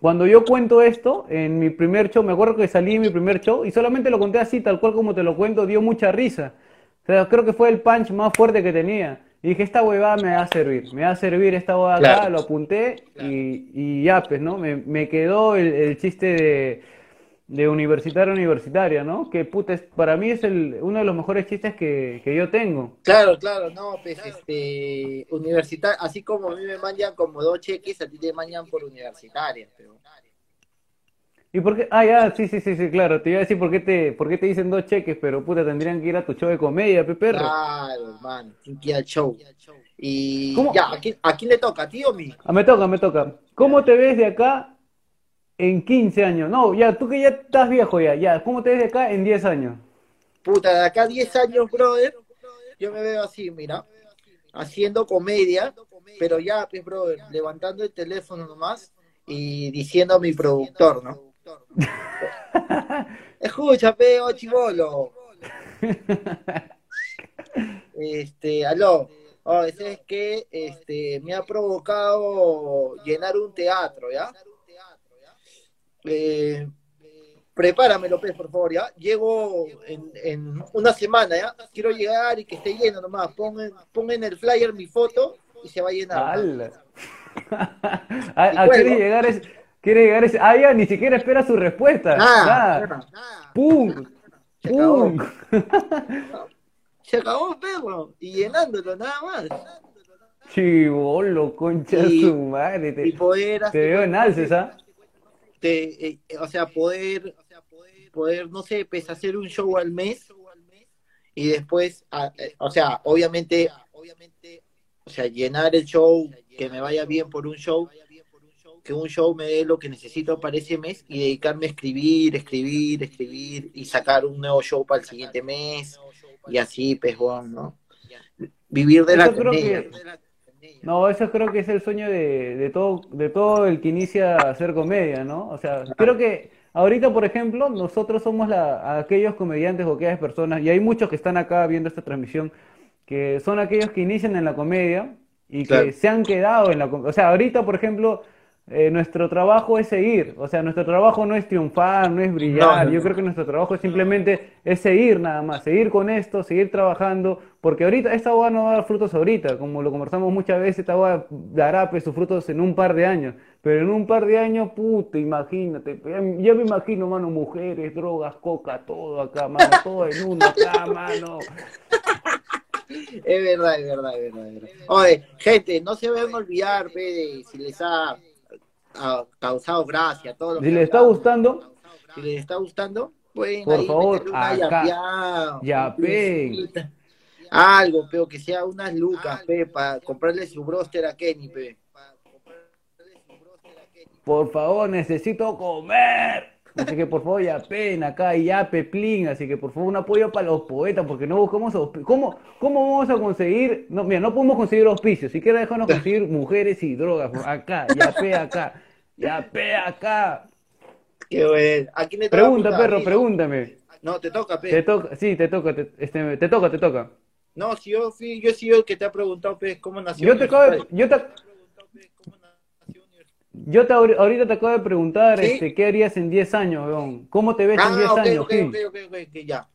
A: cuando yo cuento esto, en mi primer show, me acuerdo que salí en mi primer show y solamente lo conté así, tal cual como te lo cuento, dio mucha risa. O sea, creo que fue el punch más fuerte que tenía. Y dije, esta huevada me va a servir, me va a servir esta huevada acá, lo apunté y, y, ya, pues, ¿no? Me, me quedó el chiste de de universitaria a universitaria, ¿no? Que puta, para mí es el, uno de los mejores chistes que, que yo tengo.
B: Claro, claro, no, pues este, universitario, así como a mí me mandan como dos cheques, a ti te mandan por universitaria, pero...
A: ¿Y por qué? Ah, ya, sí, sí, sí, sí, claro. Te iba a decir por qué te, por qué te dicen dos cheques, pero puta, tendrían que ir a tu show de comedia, pe perro.
B: Claro, hermano, tienen que ir al show. Y ya, ¿a quién, ¿a quién le toca, ¿a ti o a mí?
A: Ah, me toca, me toca. ¿Cómo te ves de acá en 15 años. No, ya, tú que ya estás viejo ya, ya. ¿Cómo te ves de acá en 10 años?
B: Puta, de acá 10 años, brother, yo me veo así, mira, haciendo comedia, pero ya, pues, brother, levantando el teléfono nomás y diciendo a mi productor, ¿no? Escucha, peo, chivolo. Este, aló. Oh, es que este, me ha provocado llenar un teatro, ¿ya? Eh, prepárame López, por favor, ¿ya? Llego en, una semana, ¿ya? Quiero llegar y que esté lleno nomás. Pongan, en el flyer mi foto y se va a llenar.
A: ¿A, quiere llegar ese, quiere llegar ese, ah, ya, ni siquiera espera su respuesta.
B: Ah,
A: ¡Pum!
B: Se ¡Pum! Acabó. Se acabó, perro, y llenándolo nada más.
A: Chivolo, concha su madre. Te, te veo en alces, ¿ah?
B: Eh, o sea, poder, poder, no sé, pues hacer un show al mes y después, eh, o sea, obviamente, o sea, llenar el show, que me vaya bien por un show, que un show me dé lo que necesito para ese mes y dedicarme a escribir, escribir, escribir y sacar un nuevo show para el siguiente mes y así, pues, bueno, ¿no? Vivir de la comedia.
A: No, eso creo que es el sueño de, de todo, de todo el que inicia a hacer comedia, ¿no? O sea, creo que ahorita, por ejemplo, nosotros somos la, aquellos comediantes o aquellas personas, y hay muchos que están acá viendo esta transmisión, que son aquellos que inician en la comedia y que
B: Claro.
A: se han quedado en la comedia. O sea, ahorita, por ejemplo, eh, nuestro trabajo es seguir. O sea, nuestro trabajo no es triunfar, no es brillar.
B: No, no,
A: Yo creo que nuestro trabajo es simplemente es seguir nada más, seguir con esto, seguir trabajando, porque ahorita esta boda no va a dar frutos ahorita, como lo conversamos muchas veces, esta boda dará pues, sus frutos en un par de años, pero en un par de años, puta, imagínate, ya, ya me imagino, mano, mujeres, drogas, coca, todo acá, mano, todo en uno acá, mano.
B: Es verdad, es verdad, es verdad, es verdad. Oye, gente, no se vayan a olvidar, de si les ha, ha causado gracia todo lo
A: Si
B: que
A: les está
B: hablamos.
A: gustando,
B: Si les está gustando, pueden
A: Por
B: ahí
A: favor,
B: meterle una
A: acá.
B: yapeada,
A: Yapen.
B: una Algo, pero que sea unas lucas, pe, para comprarle su broster a Kenny, pe.
A: por favor, necesito comer. Así que por favor, ya pena acá, ya peplín. Así que por favor, un apoyo para los poetas, porque no buscamos ¿Cómo, ¿Cómo vamos a conseguir? No, mira, no podemos conseguir auspicios. Si quieres, déjanos conseguir mujeres y drogas. Acá, ya pe acá, ya pe acá.
B: Qué bueno. ¿A quién le
A: Pregunta, perro, pregúntame.
B: No, te toca, pe.
A: Te toca, sí, te toca, te, este, te toca, te toca.
B: No, si yo fui, yo he sido el que te ha preguntado, pe, cómo nació.
A: Yo te acabo yo te, yo te ahori- ahorita te acabo de preguntar,
B: ¿Sí?
A: este, ¿qué harías en 10 años, weón? ¿Cómo te ves en
B: Ah,
A: 10
B: ok,
A: años,
B: ok,
A: Gil?
B: ok, ok, ya.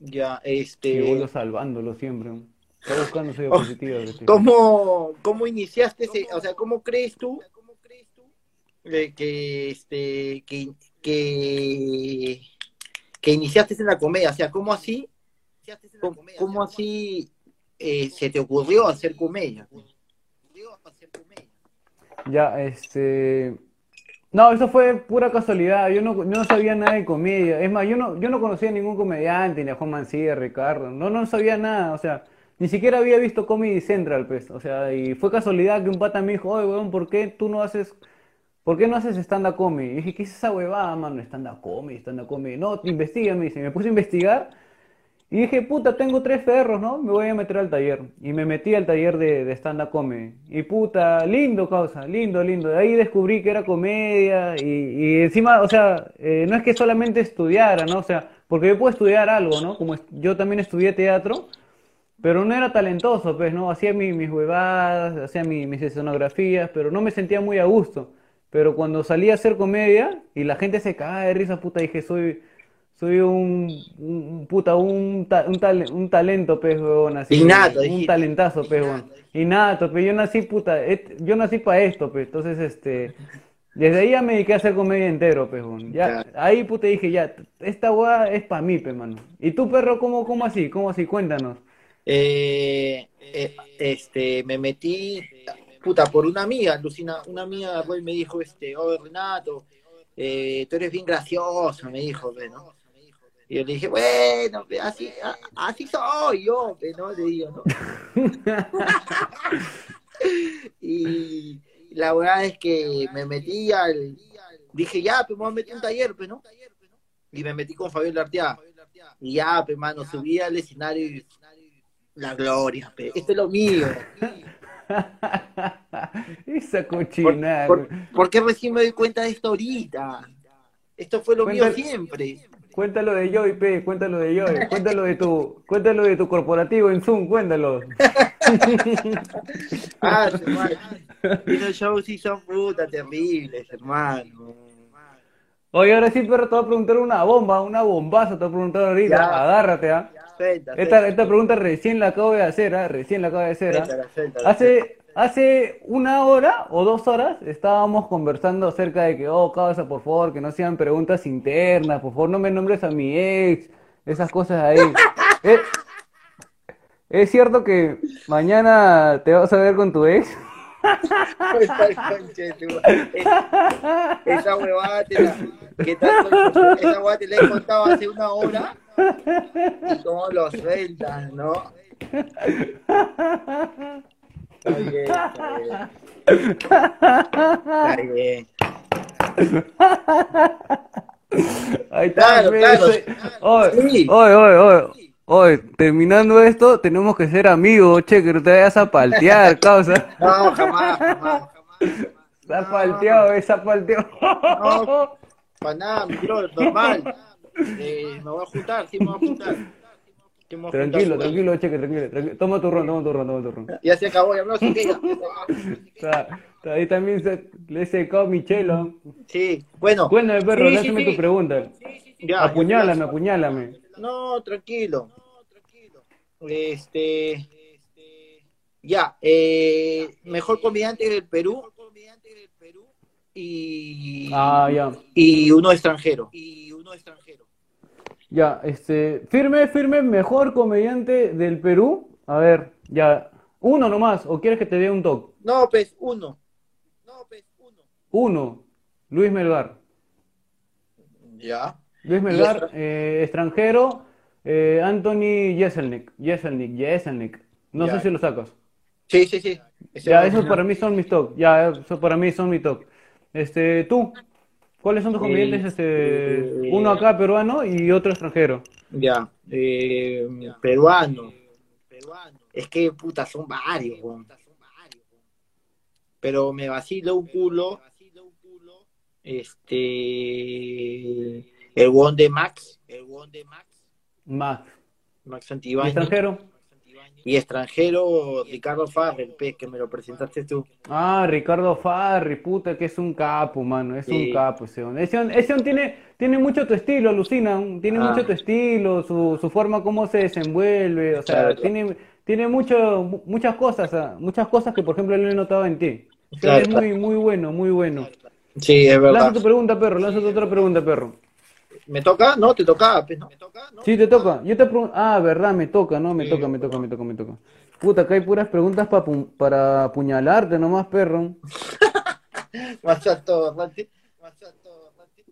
B: Ya, este.
A: vuelvo salvándolo siempre. weón. Está buscando su diapositiva. este.
B: ¿Cómo, cómo iniciaste ese, o sea, cómo crees tú eh, que este que, que, que iniciaste en la comedia? O sea, ¿cómo así, cómo, cómo así eh, se te ocurrió hacer comedia?
A: Ya, este... No, eso fue pura casualidad. Yo no, no sabía nada de comedia. Es más, yo no, yo no conocía ningún comediante, ni a Juan Mancilla, Ricardo. No, no sabía nada. O sea, ni siquiera había visto Comedy Central, pues. O sea, y fue casualidad que un pata me dijo, oye, weón, ¿por qué tú no haces, por qué no haces stand-up comedy? Y dije, ¿qué es esa huevada, mano? Stand-up comedy, stand-up comedy. No, investiga, me dice. Me puse a investigar y dije, puta, tengo tres perros, ¿no? Me voy a meter al taller. Y me metí al taller de, de stand-up comedy. Y puta, lindo, causa, lindo, lindo. De ahí descubrí que era comedia. Y, y encima, o sea, eh, no es que solamente estudiara, ¿no? O sea, porque yo puedo estudiar algo, ¿no? Como yo también estudié teatro. Pero no era talentoso, pues, ¿no? Hacía mi- mis huevadas, hacía mi- mis escenografías, pero no me sentía muy a gusto. Pero cuando salí a hacer comedia y la gente se cagaba de risa, puta, dije, soy, soy un, un- un puta, un, ta- un, tale- un talento, pues, huevón, así,
B: Innato,
A: un
B: dijiste.
A: talentazo, pues, huevón. Innato, pues, yo nací, puta, et- yo nací para esto, pues, entonces, este, desde ahí ya me dediqué a hacer comedia entero, huevón. Ya,
B: Claro.
A: ahí, puta, dije, ya, esta hueá es para mí, pues, mano. ¿Y tú, perro, cómo, cómo así? ¿Cómo así? Cuéntanos.
B: Eh, eh, este, me metí, puta, por una amiga, Lucina, una amiga me dijo, este, oh, Renato, eh, tú eres bien gracioso, me dijo, ¿no? Y yo le dije, bueno, así, así soy yo, ¿no? Le digo, ¿no? Y la verdad es que me metí al, dije, ya, pues me voy a meter un taller, pues, ¿no? Y me metí con Fabiola Arteaga. Y ya, pues, mano, subí al escenario y la gloria, pe. Esto es lo mío.
A: Esa
B: ¿Por,
A: cochinada.
B: por, por qué recién me doy cuenta de esto ahorita? Esto fue lo mío siempre.
A: Cuéntalo de Joy, pe, cuéntalo de Joy, cuéntalo de tu, cuéntalo de tu corporativo en Zoom, cuéntalo.
B: Ah, hermano. Y los shows sí son puta terribles, hermano.
A: Oye, ahora sí, perro, te voy a preguntar una bomba, una bombaza, te voy a preguntar ahorita,
B: Ya.
A: agárrate, ¿ah? Esta, pregunta recién la acabo de hacer, ¿ah? Recién la acabo de hacer, ¿ah? Hace, hace una hora o dos horas estábamos conversando acerca de que, oh, causa, por favor, que no sean preguntas internas, por favor, no me nombres a mi ex, esas cosas ahí. ¿Es, es cierto que mañana te vas a ver con tu ex?
B: Tu madre. Esa- Esa huevada te la, que tanto- esa huevada te la he contado hace una hora. Y cómo lo sueltas, ¿no? Está bien, está bien. Está bien.
A: Ahí está,
B: Claro, claro.
A: Oye,
B: Sí.
A: oye, oye, oye. Oye, terminando esto, tenemos que ser amigos, che, que no te vayas a paltear, causa.
B: No, jamás, jamás.
A: Se ha palteado, eh, se ha palteado.
B: No, para nada, mi brother, normal. Eh, me voy a juntar, sí me voy a juntar.
A: Tranquilo, tranquilo, cheque, tranquilo, tranquilo. Toma tu ron, toma tu ron, toma tu ron.
B: Ya se acabó, ya no sé qué.
A: Está- está Ahí también se, le secó Michelo.
B: Sí, bueno.
A: Cuéntame, perro,
B: Sí, sí, sí.
A: tu pregunta.
B: Ya,
A: Apuñálame,
B: ya.
A: apuñálame.
B: No, tranquilo. Este. Ya, eh, mejor comediante del Perú. Y,
A: Ah, ya.
B: y uno extranjero. Y uno extranjero.
A: Ya, este, firme, firme, mejor comediante del Perú. A ver, ya, uno nomás, o quieres que te dé un toque.
B: No, pues, uno. No, pues, uno.
A: Uno, Luis Melgar.
B: Ya.
A: Luis Melgar, eh, extranjero, eh, Anthony Jeselnik, Jeselnik, Jeselnik. No
B: Ya.
A: sé si lo sacas.
B: Sí, sí, sí. Ese
A: Ya, esos para mí son mis top. Ya, eso para mí son mis top. Este, tú, ¿cuáles son tus
B: Eh,
A: comediantes? Este,
B: eh,
A: uno acá peruano y otro extranjero.
B: Ya. Eh, peruano. Es que, puta, son varios, weón. Pero me vacilo un culo. Este. El one de Max. El one de Max. Max
A: ¿Y
B: Santibáñez.
A: extranjero?
B: Y extranjero, Ricardo pe, que me lo presentaste tú.
A: Ah, Ricardo Farri, puta, que es un capo, mano, es
B: Sí.
A: un capo ese hombre. Ese, hombre- ese tiene, tiene mucho tu estilo, alucina, tiene
B: Ah.
A: mucho tu estilo, su, su forma como se desenvuelve, o sea,
B: Claro.
A: tiene, tiene mucho, mu- muchas cosas, ah, muchas cosas que por ejemplo lo he notado en ti.
B: Claro,
A: es muy, muy bueno, muy bueno.
B: Sí, es
A: Lanza
B: verdad.
A: tu pregunta, perro, lanza tu otra pregunta, perro.
B: ¿Me toca? No, te pues, ¿no? ¿Me toca? ¿No?
A: Sí, te toca. Yo te pregunto, ah, verdad, me toca, no, me
B: Sí,
A: toca, me toca, me toca, me toca. Puta, acá hay puras preguntas pa pu- para apuñalarte nomás, perro.
B: Más alto, bastante. Más alto, bastante.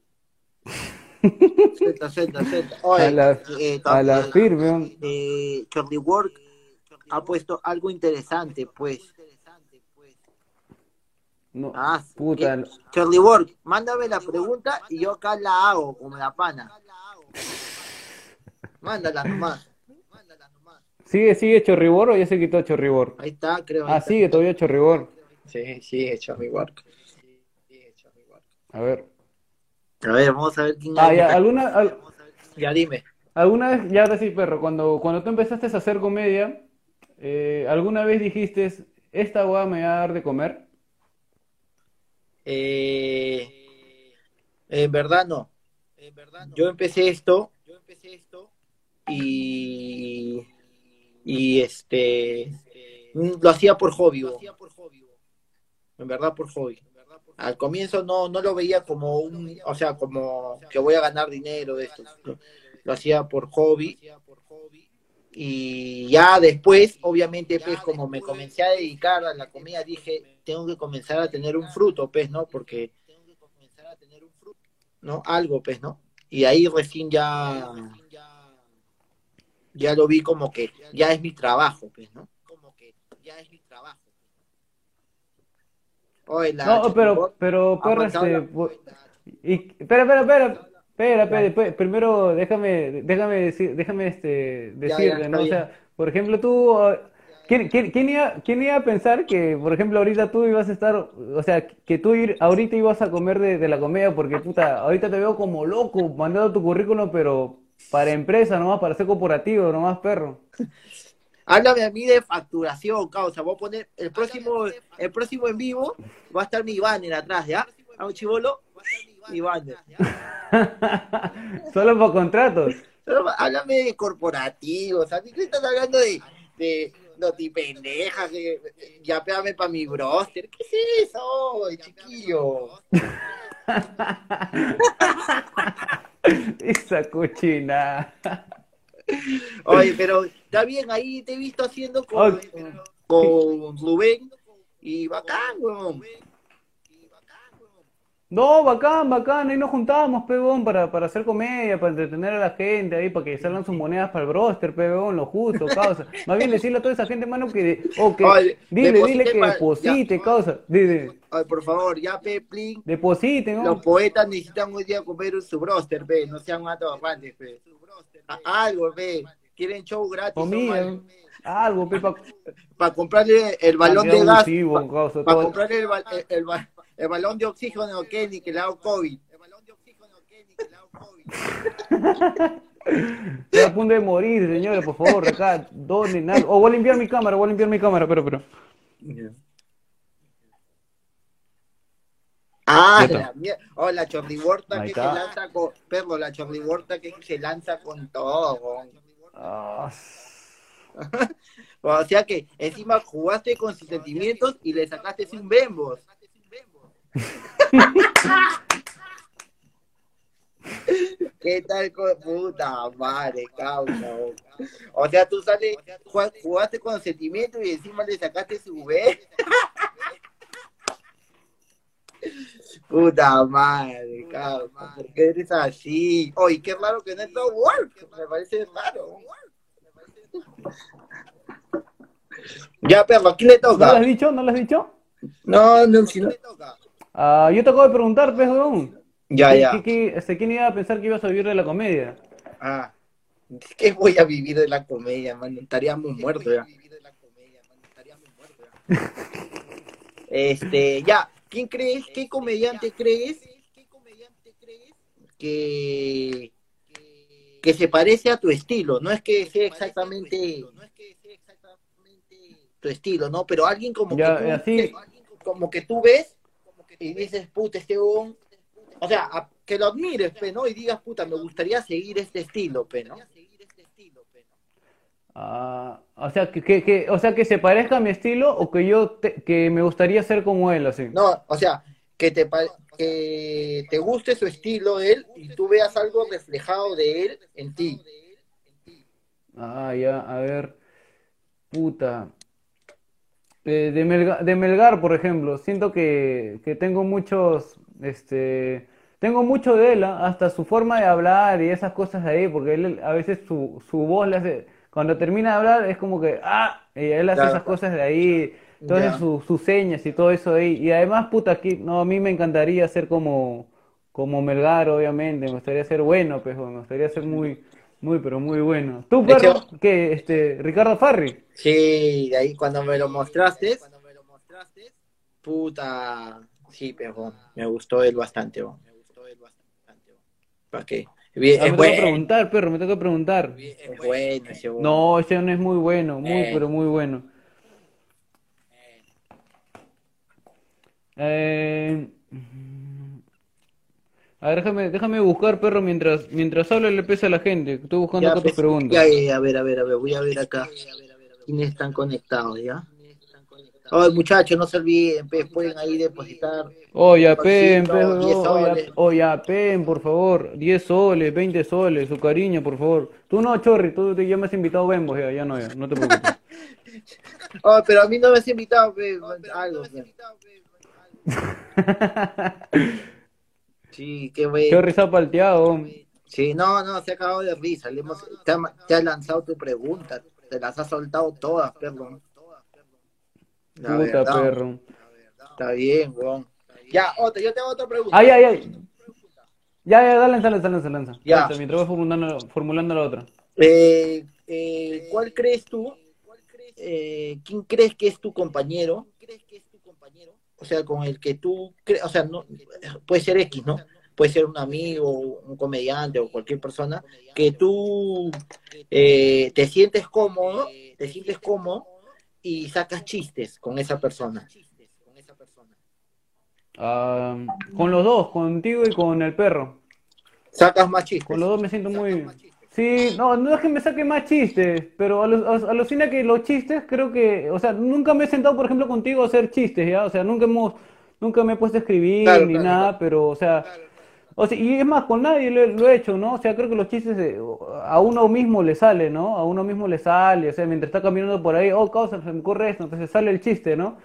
B: Zeta, zeta, zeta. Oye,
A: A la,
B: eh,
A: a la firme.
B: eh, Charlie Work ha puesto algo interesante, pues.
A: No,
B: Ah,
A: puta.
B: ¿qué? Charlie Work, mándame la pregunta y yo acá la hago como la pana. Mándala nomás. Mándala nomás.
A: ¿Sigue, sigue Chorribor o ya se quitó Chorribor?
B: Ahí está, creo. ahí
A: Ah,
B: está.
A: sigue todavía Chorribor.
B: Sí, sí, Charlie Work.
A: A ver.
B: A ver, vamos a ver quién
A: Ah, ya, ¿alguna, al-
B: Ya dime.
A: alguna vez, ya ahora sí, perro, cuando, cuando tú empezaste a hacer comedia, eh, ¿alguna vez dijiste, esta weá me va a dar de comer?
B: Eh, en verdad no. Yo empecé esto y y este lo hacía por hobby. En verdad por hobby. Al comienzo no no lo veía como un, o sea, como que voy a ganar dinero de esto. Lo, lo hacía por hobby. Y ya después, obviamente, pues como me comencé a dedicar a la comida, dije, tengo que comenzar a tener un fruto, pues, ¿no? Porque, ¿no? Algo, pues, ¿no? Y ahí recién ya, ya lo vi como que ya es mi trabajo, pues, ¿no? Como que ya es mi trabajo. Oye, la
A: No, pero, pero, este, y, espera, espera, espera, espera, espera, después- primero déjame, déjame decir, déjame este,
B: Ya, ya,
A: decirte,
B: está
A: ¿no? O sea, por ejemplo, tú, ¿quién, quién, quién iba, quién iba a pensar que, por ejemplo, ahorita tú ibas a estar, o sea, que tú ir, ahorita ibas a comer de, de la comedia, porque, puta, ahorita te veo como loco mandando tu currículum, pero para empresa nomás, para ser corporativo nomás, perro.
B: Háblame a mí de facturación, causa. Voy a poner el próximo, el próximo en vivo, va a estar mi banner atrás, ¿ya? A un chivolo, mi banner.
A: Solo por contratos.
B: Pero háblame de corporativos, ¿a ti qué estás hablando de, de no ti pendeja, que ya pégame para mi broster? ¿Qué es eso, chiquillo?
A: Esa cochina.
B: Oye, pero está bien, ahí te he visto haciendo con,
A: Ok.
B: con Rubén y bacán, weón.
A: No, bacán, bacán, ahí nos juntábamos, pebón, para, para hacer comedia, para entretener a la gente ahí, para que salgan sus monedas para el broster, pebón, lo justo, causa. Más bien decirle a toda esa gente, mano, que, o que,
B: Oye,
A: dile, dile que
B: pa-
A: deposite, causa, dile,
B: Ay, por favor, ya, pe, plin.
A: deposite, ¿no?
B: Los poetas necesitan hoy día comer su broster, pe, no sean atorrantes, pe. A- Algo, pe. quieren show gratis.
A: Comida, algo, pe, pa-
B: Para comprarle el balón de gas. Para
A: todo.
B: comprarle el, el, el ba- el balón de oxígeno a Kenny que le ha dado COVID.
A: Estoy a punto de morir, señores, por favor, acá, donen algo. O voy a limpiar mi cámara, voy a limpiar mi cámara, pero, pero.
B: Ah, la mierda. Oh, la chorriborta que se lanza con. Perro, la chorriborta que se lanza con todo.
A: Ah,
B: O sea que encima jugaste con sus sentimientos y le sacaste un bembos. ¿Qué tal puta madre? O sea, tú sales, jug- jugaste con sentimientos y encima le sacaste su B. Puta madre, causa. ¿Por qué eres así? Oye, qué raro que no es todo work. Me parece raro. Ya, perro, ¿a quién le
A: ¿No lo
B: toca?
A: has dicho? ¿No lo has dicho?
B: No, no, si no.
A: Ah, yo te acabo de preguntar, pues, weón.
B: Ya,
A: ¿Qué-
B: ya.
A: qué- qué- este, ¿Quién iba a pensar que ibas a vivir de la comedia?
B: Ah, que voy a vivir de la comedia, man. Estaríamos muertos ya. Este, ya. ¿Quién crees? ¿Qué comediante crees que que se parece a tu estilo? No es que sea exactamente tu estilo, ¿no? Pero alguien como
A: Ya,
B: que tú,
A: así-
B: como que tú ves y dices, puta, este huevón o sea, a- que lo admires, pe, ¿no? Y digas, puta, me gustaría seguir este estilo, pe, ¿no?
A: Ah, o sea, que, que, que- o sea, que se parezca a mi estilo o que yo te- que me gustaría ser como él, así.
B: No, o sea, que te, que te guste su estilo él y tú veas algo reflejado de él en ti.
A: Ah, ya, a ver. Puta. Eh, de Melga- de Melgar, por ejemplo, siento que, que tengo muchos, este, tengo mucho de él. Hasta su forma de hablar y esas cosas de ahí, porque él a veces su, su voz le hace, cuando termina de hablar es como que, ah, y él hace
B: Claro.
A: esas cosas de ahí, entonces su- sus señas y todo eso de ahí. Y además, puta, aquí, no, a mí me encantaría ser como, como Melgar, obviamente, me gustaría ser bueno, pues, me gustaría ser muy, muy, pero muy bueno. ¿Tú, perro?
B: hecho-
A: ¿Qué? Este, Ricardo Farri.
B: Sí, de ahí cuando me lo mostraste, puta, sí, pero me gustó él bastante, bo. ¿Para qué? Bien,
A: Ah,
B: es
A: me tengo que
B: bueno,
A: preguntar, perro, me tengo que preguntar.
B: es bueno ese bo.
A: No, ese no es muy bueno, muy,
B: Eh.
A: pero muy bueno. Eh, a ver, déjame, déjame buscar, perro, mientras, mientras habla le pesa a la gente. Estoy buscando
B: Ya,
A: acá tus
B: pues,
A: preguntas.
B: ya, ya, ya, a ver, a ver, a ver, voy a ver acá quiénes están conectados, ¿ya? Oye, muchachos, no se olviden, pues, pueden ahí depositar.
A: Oye, apen, pe,
B: 10
A: oye,
B: soles.
A: oye, apen, por favor. 10 soles, 20 soles, su cariño, por favor. Tú no, Chorri, tú ya me has invitado Bembos, ya, ya no, ya, no te preocupes.
B: Oh, pero a mí no me has invitado, pe, algo. pe. Sí, qué bueno.
A: Se ha palteado.
B: Sí, no, no, se ha acabado de risa. Le hemos, te, ha, te ha lanzado tu pregunta, te las ha soltado todas, perdón. La
A: Puta,
B: verdad,
A: perro.
B: Está bien, weón. Ya, otra, yo tengo otra pregunta.
A: Ay, ay, ay. Ya, ya, dale, dale, dale, dale.
B: Ya.
A: Lanza, Mientras voy formulando, formulando la otra.
B: Eh, eh, ¿Cuál crees tú? eh, ¿Quién crees que es tu compañero? O sea, con el que tú crees, o sea, no, puede ser X, ¿no? Puede ser un amigo, un comediante o cualquier persona que tú eh, te sientes cómodo, te sientes cómodo y sacas chistes con esa persona.
A: Ah, con los dos, contigo y con el perro.
B: Sacas más chistes.
A: Con los dos me siento muy... Sí, no, no es que me saque más chistes, pero alucina que los chistes creo que, o sea, nunca me he sentado, por ejemplo, contigo a hacer chistes, ¿ya? O sea, nunca hemos, nunca me he puesto a escribir
B: Claro,
A: ni
B: claro,
A: nada,
B: claro.
A: pero, o sea, o sea, y es más, con nadie lo, he- lo he hecho, ¿no? O sea, creo que los chistes eh, a uno mismo le sale, ¿no? A uno mismo le sale, o sea, mientras está caminando por ahí, oh, causa, se me ocurre esto, entonces sale el chiste, ¿no?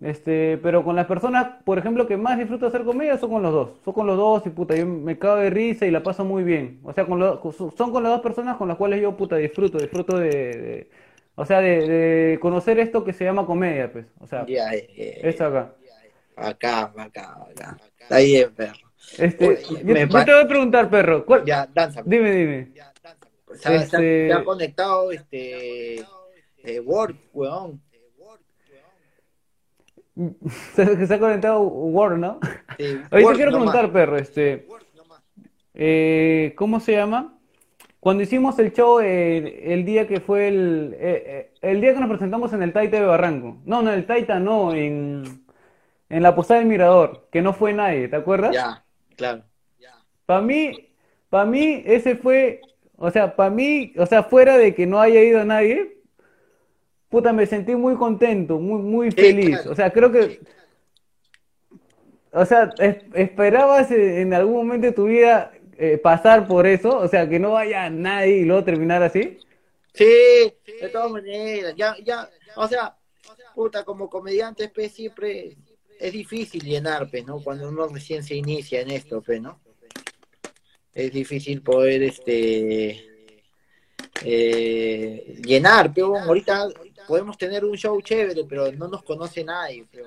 A: Este, pero con las personas, por ejemplo, que más disfruto hacer comedia son con los dos. Son con los dos y puta, yo me cago de risa y la paso muy bien. O sea, con lo- son con las dos personas con las cuales yo puta disfruto, disfruto de, de- o sea, de, de conocer esto que se llama comedia, pues. O sea,
B: Ya, eh,
A: esto acá.
B: acá, acá, acá. Está bien, perro.
A: Este,
B: Uy,
A: yo,
B: me
A: yo te voy a preguntar, perro, ¿cuál?
B: Ya, danza.
A: Dime, dime.
B: Se ha-
A: Este-
B: se ha conectado este eh, Word, weón.
A: Se, se ha conectado Word, ¿no?
B: Sí,
A: Ahorita
B: Word
A: quiero preguntar, perro, este, eh, ¿cómo se llama? Cuando hicimos el show el, el día que fue el, eh, eh, el día que nos presentamos en el Taita de Barranco. No, no, el Taita no, en, en la Posada del Mirador, que no fue nadie, ¿te acuerdas?
B: Ya, claro.
A: Para mí, para mí ese fue, o sea, para mí, o sea, fuera de que no haya ido nadie, puta, me sentí muy contento, muy, muy feliz. O sea, creo que, o sea, es- esperabas en algún momento de tu vida eh, pasar por eso, o sea, que no vaya nadie y luego terminar así.
B: Sí, de todas maneras, ya, ya, o sea, puta, como comediante, pues, siempre es difícil llenar, pues, ¿no? Cuando uno recién se inicia en esto, pues, ¿no? Es difícil poder, este, eh, llenar, pero ahorita podemos tener un show chévere, pero no nos conoce nadie, pero...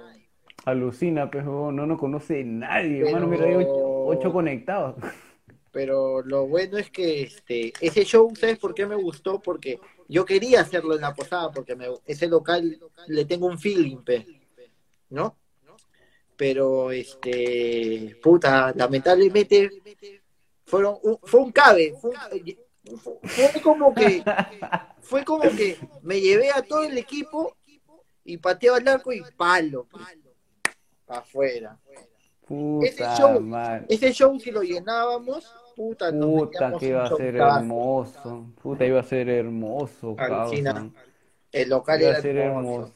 A: Alucina, pero no nos conoce nadie, hermano, mira, hay ocho, ocho conectados.
B: pero lo bueno es que este ese show, ¿sabes por qué me gustó? Porque yo quería hacerlo en la posada, porque me- ese local le tengo un feeling, pe, ¿no? Pero, este, puta, lamentablemente fueron, un- fue un cabe, fue, un- fue- como que, fue como que me llevé a todo el equipo y pateaba el arco y palo, afuera. Ese
A: Puta
B: show-
A: madre.
B: Ese show si lo llenábamos, puta,
A: Puta, que iba a ser hermoso. Puta, iba a ser hermoso.
B: El local
A: Iba a ser
B: hermoso.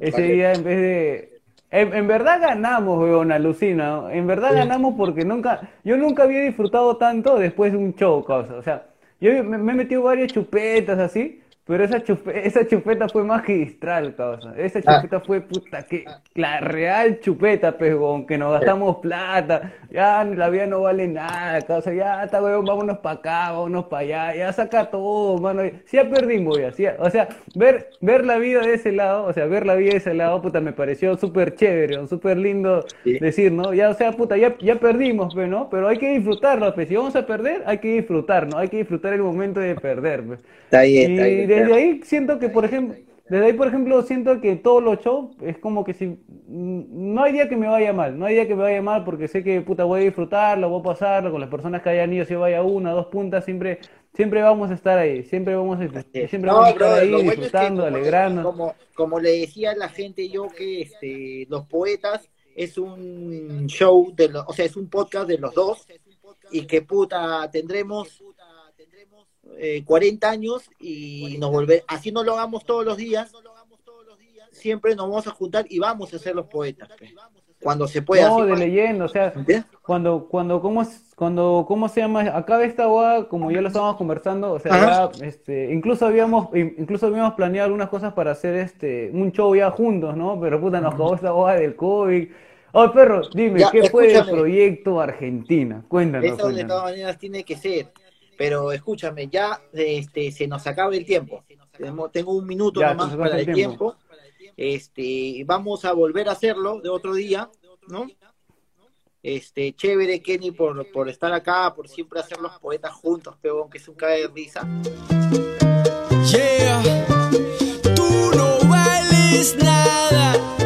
A: Ese día en vez de... En, en verdad ganamos, weón, alucina. En verdad ganamos porque nunca... Yo nunca había disfrutado tanto después de un show, causa. O sea, yo me, me he metido varias chupetas así, pero esa, chupe- esa chupeta fue magistral, causa. Esa
B: Ah.
A: chupeta fue, puta, que... La real chupeta, weón, que nos gastamos plata. Ya la vida no vale nada, causa. Ya está, weón, vámonos para acá, vámonos para allá. Ya saca todo, mano. Sí, ya perdimos, ya. sí, ya. O sea, ver, ver la vida de ese lado, o sea, ver la vida de ese lado, puta, me pareció súper chévere, súper lindo
B: Sí.
A: decir, ¿no? Ya, o sea, puta, ya, ya perdimos, ¿no? Pero hay que disfrutarlo, pues. Si vamos a perder, hay que disfrutar, ¿no? Hay que disfrutar el momento de perder, pues.
B: Está bien,
A: Y
B: está bien.
A: Desde ahí siento que, por ejemplo, desde ahí, por ejemplo, siento que todos los shows es como que si mm, no hay día que me vaya mal, no hay día que me vaya mal porque sé que puta voy a disfrutarlo, voy a pasarlo con las personas que hayan ido, si vaya una, dos puntas, siempre, siempre vamos a estar ahí, siempre vamos a siempre
B: No,
A: vamos a estar ahí
B: lo bueno es que
A: disfrutando,
B: como-
A: alegrando.
B: Como, como le decía a la gente yo que este, los poetas es un show de los, o sea, es un podcast de los dos y que puta tendremos eh, 40 años y nos volver, así no lo hagamos todos los días, siempre nos vamos a juntar y vamos a ser los poetas, cuando se pueda.
A: No, de leyenda, o sea. Cuando, cuando, ¿cómo, es- cuando, ¿cómo se llama? Acaba esta boda, como ya lo estábamos conversando, o sea, ya, este, incluso habíamos, in- incluso habíamos planeado algunas cosas para hacer este, un show ya juntos, ¿no? Pero puta, nos acabó esta boda del COVID. Oh, perro, dime,
B: Ya,
A: ¿qué fue
B: escúchame.
A: proyecto Argentina? Cuéntanos,
B: Eso de
A: cuéntanos.
B: todas maneras tiene que ser. Pero escúchame, ya este, se nos acaba el tiempo. Tengo, un minuto
A: ya,
B: nomás para
A: el tiempo.
B: Este, vamos a volver a hacerlo de otro día, ¿no? Este, chévere, Kenny, por, por estar acá, por siempre hacer los poetas juntos, peón, que es un cae de risa. Yeah, tú no vales nada.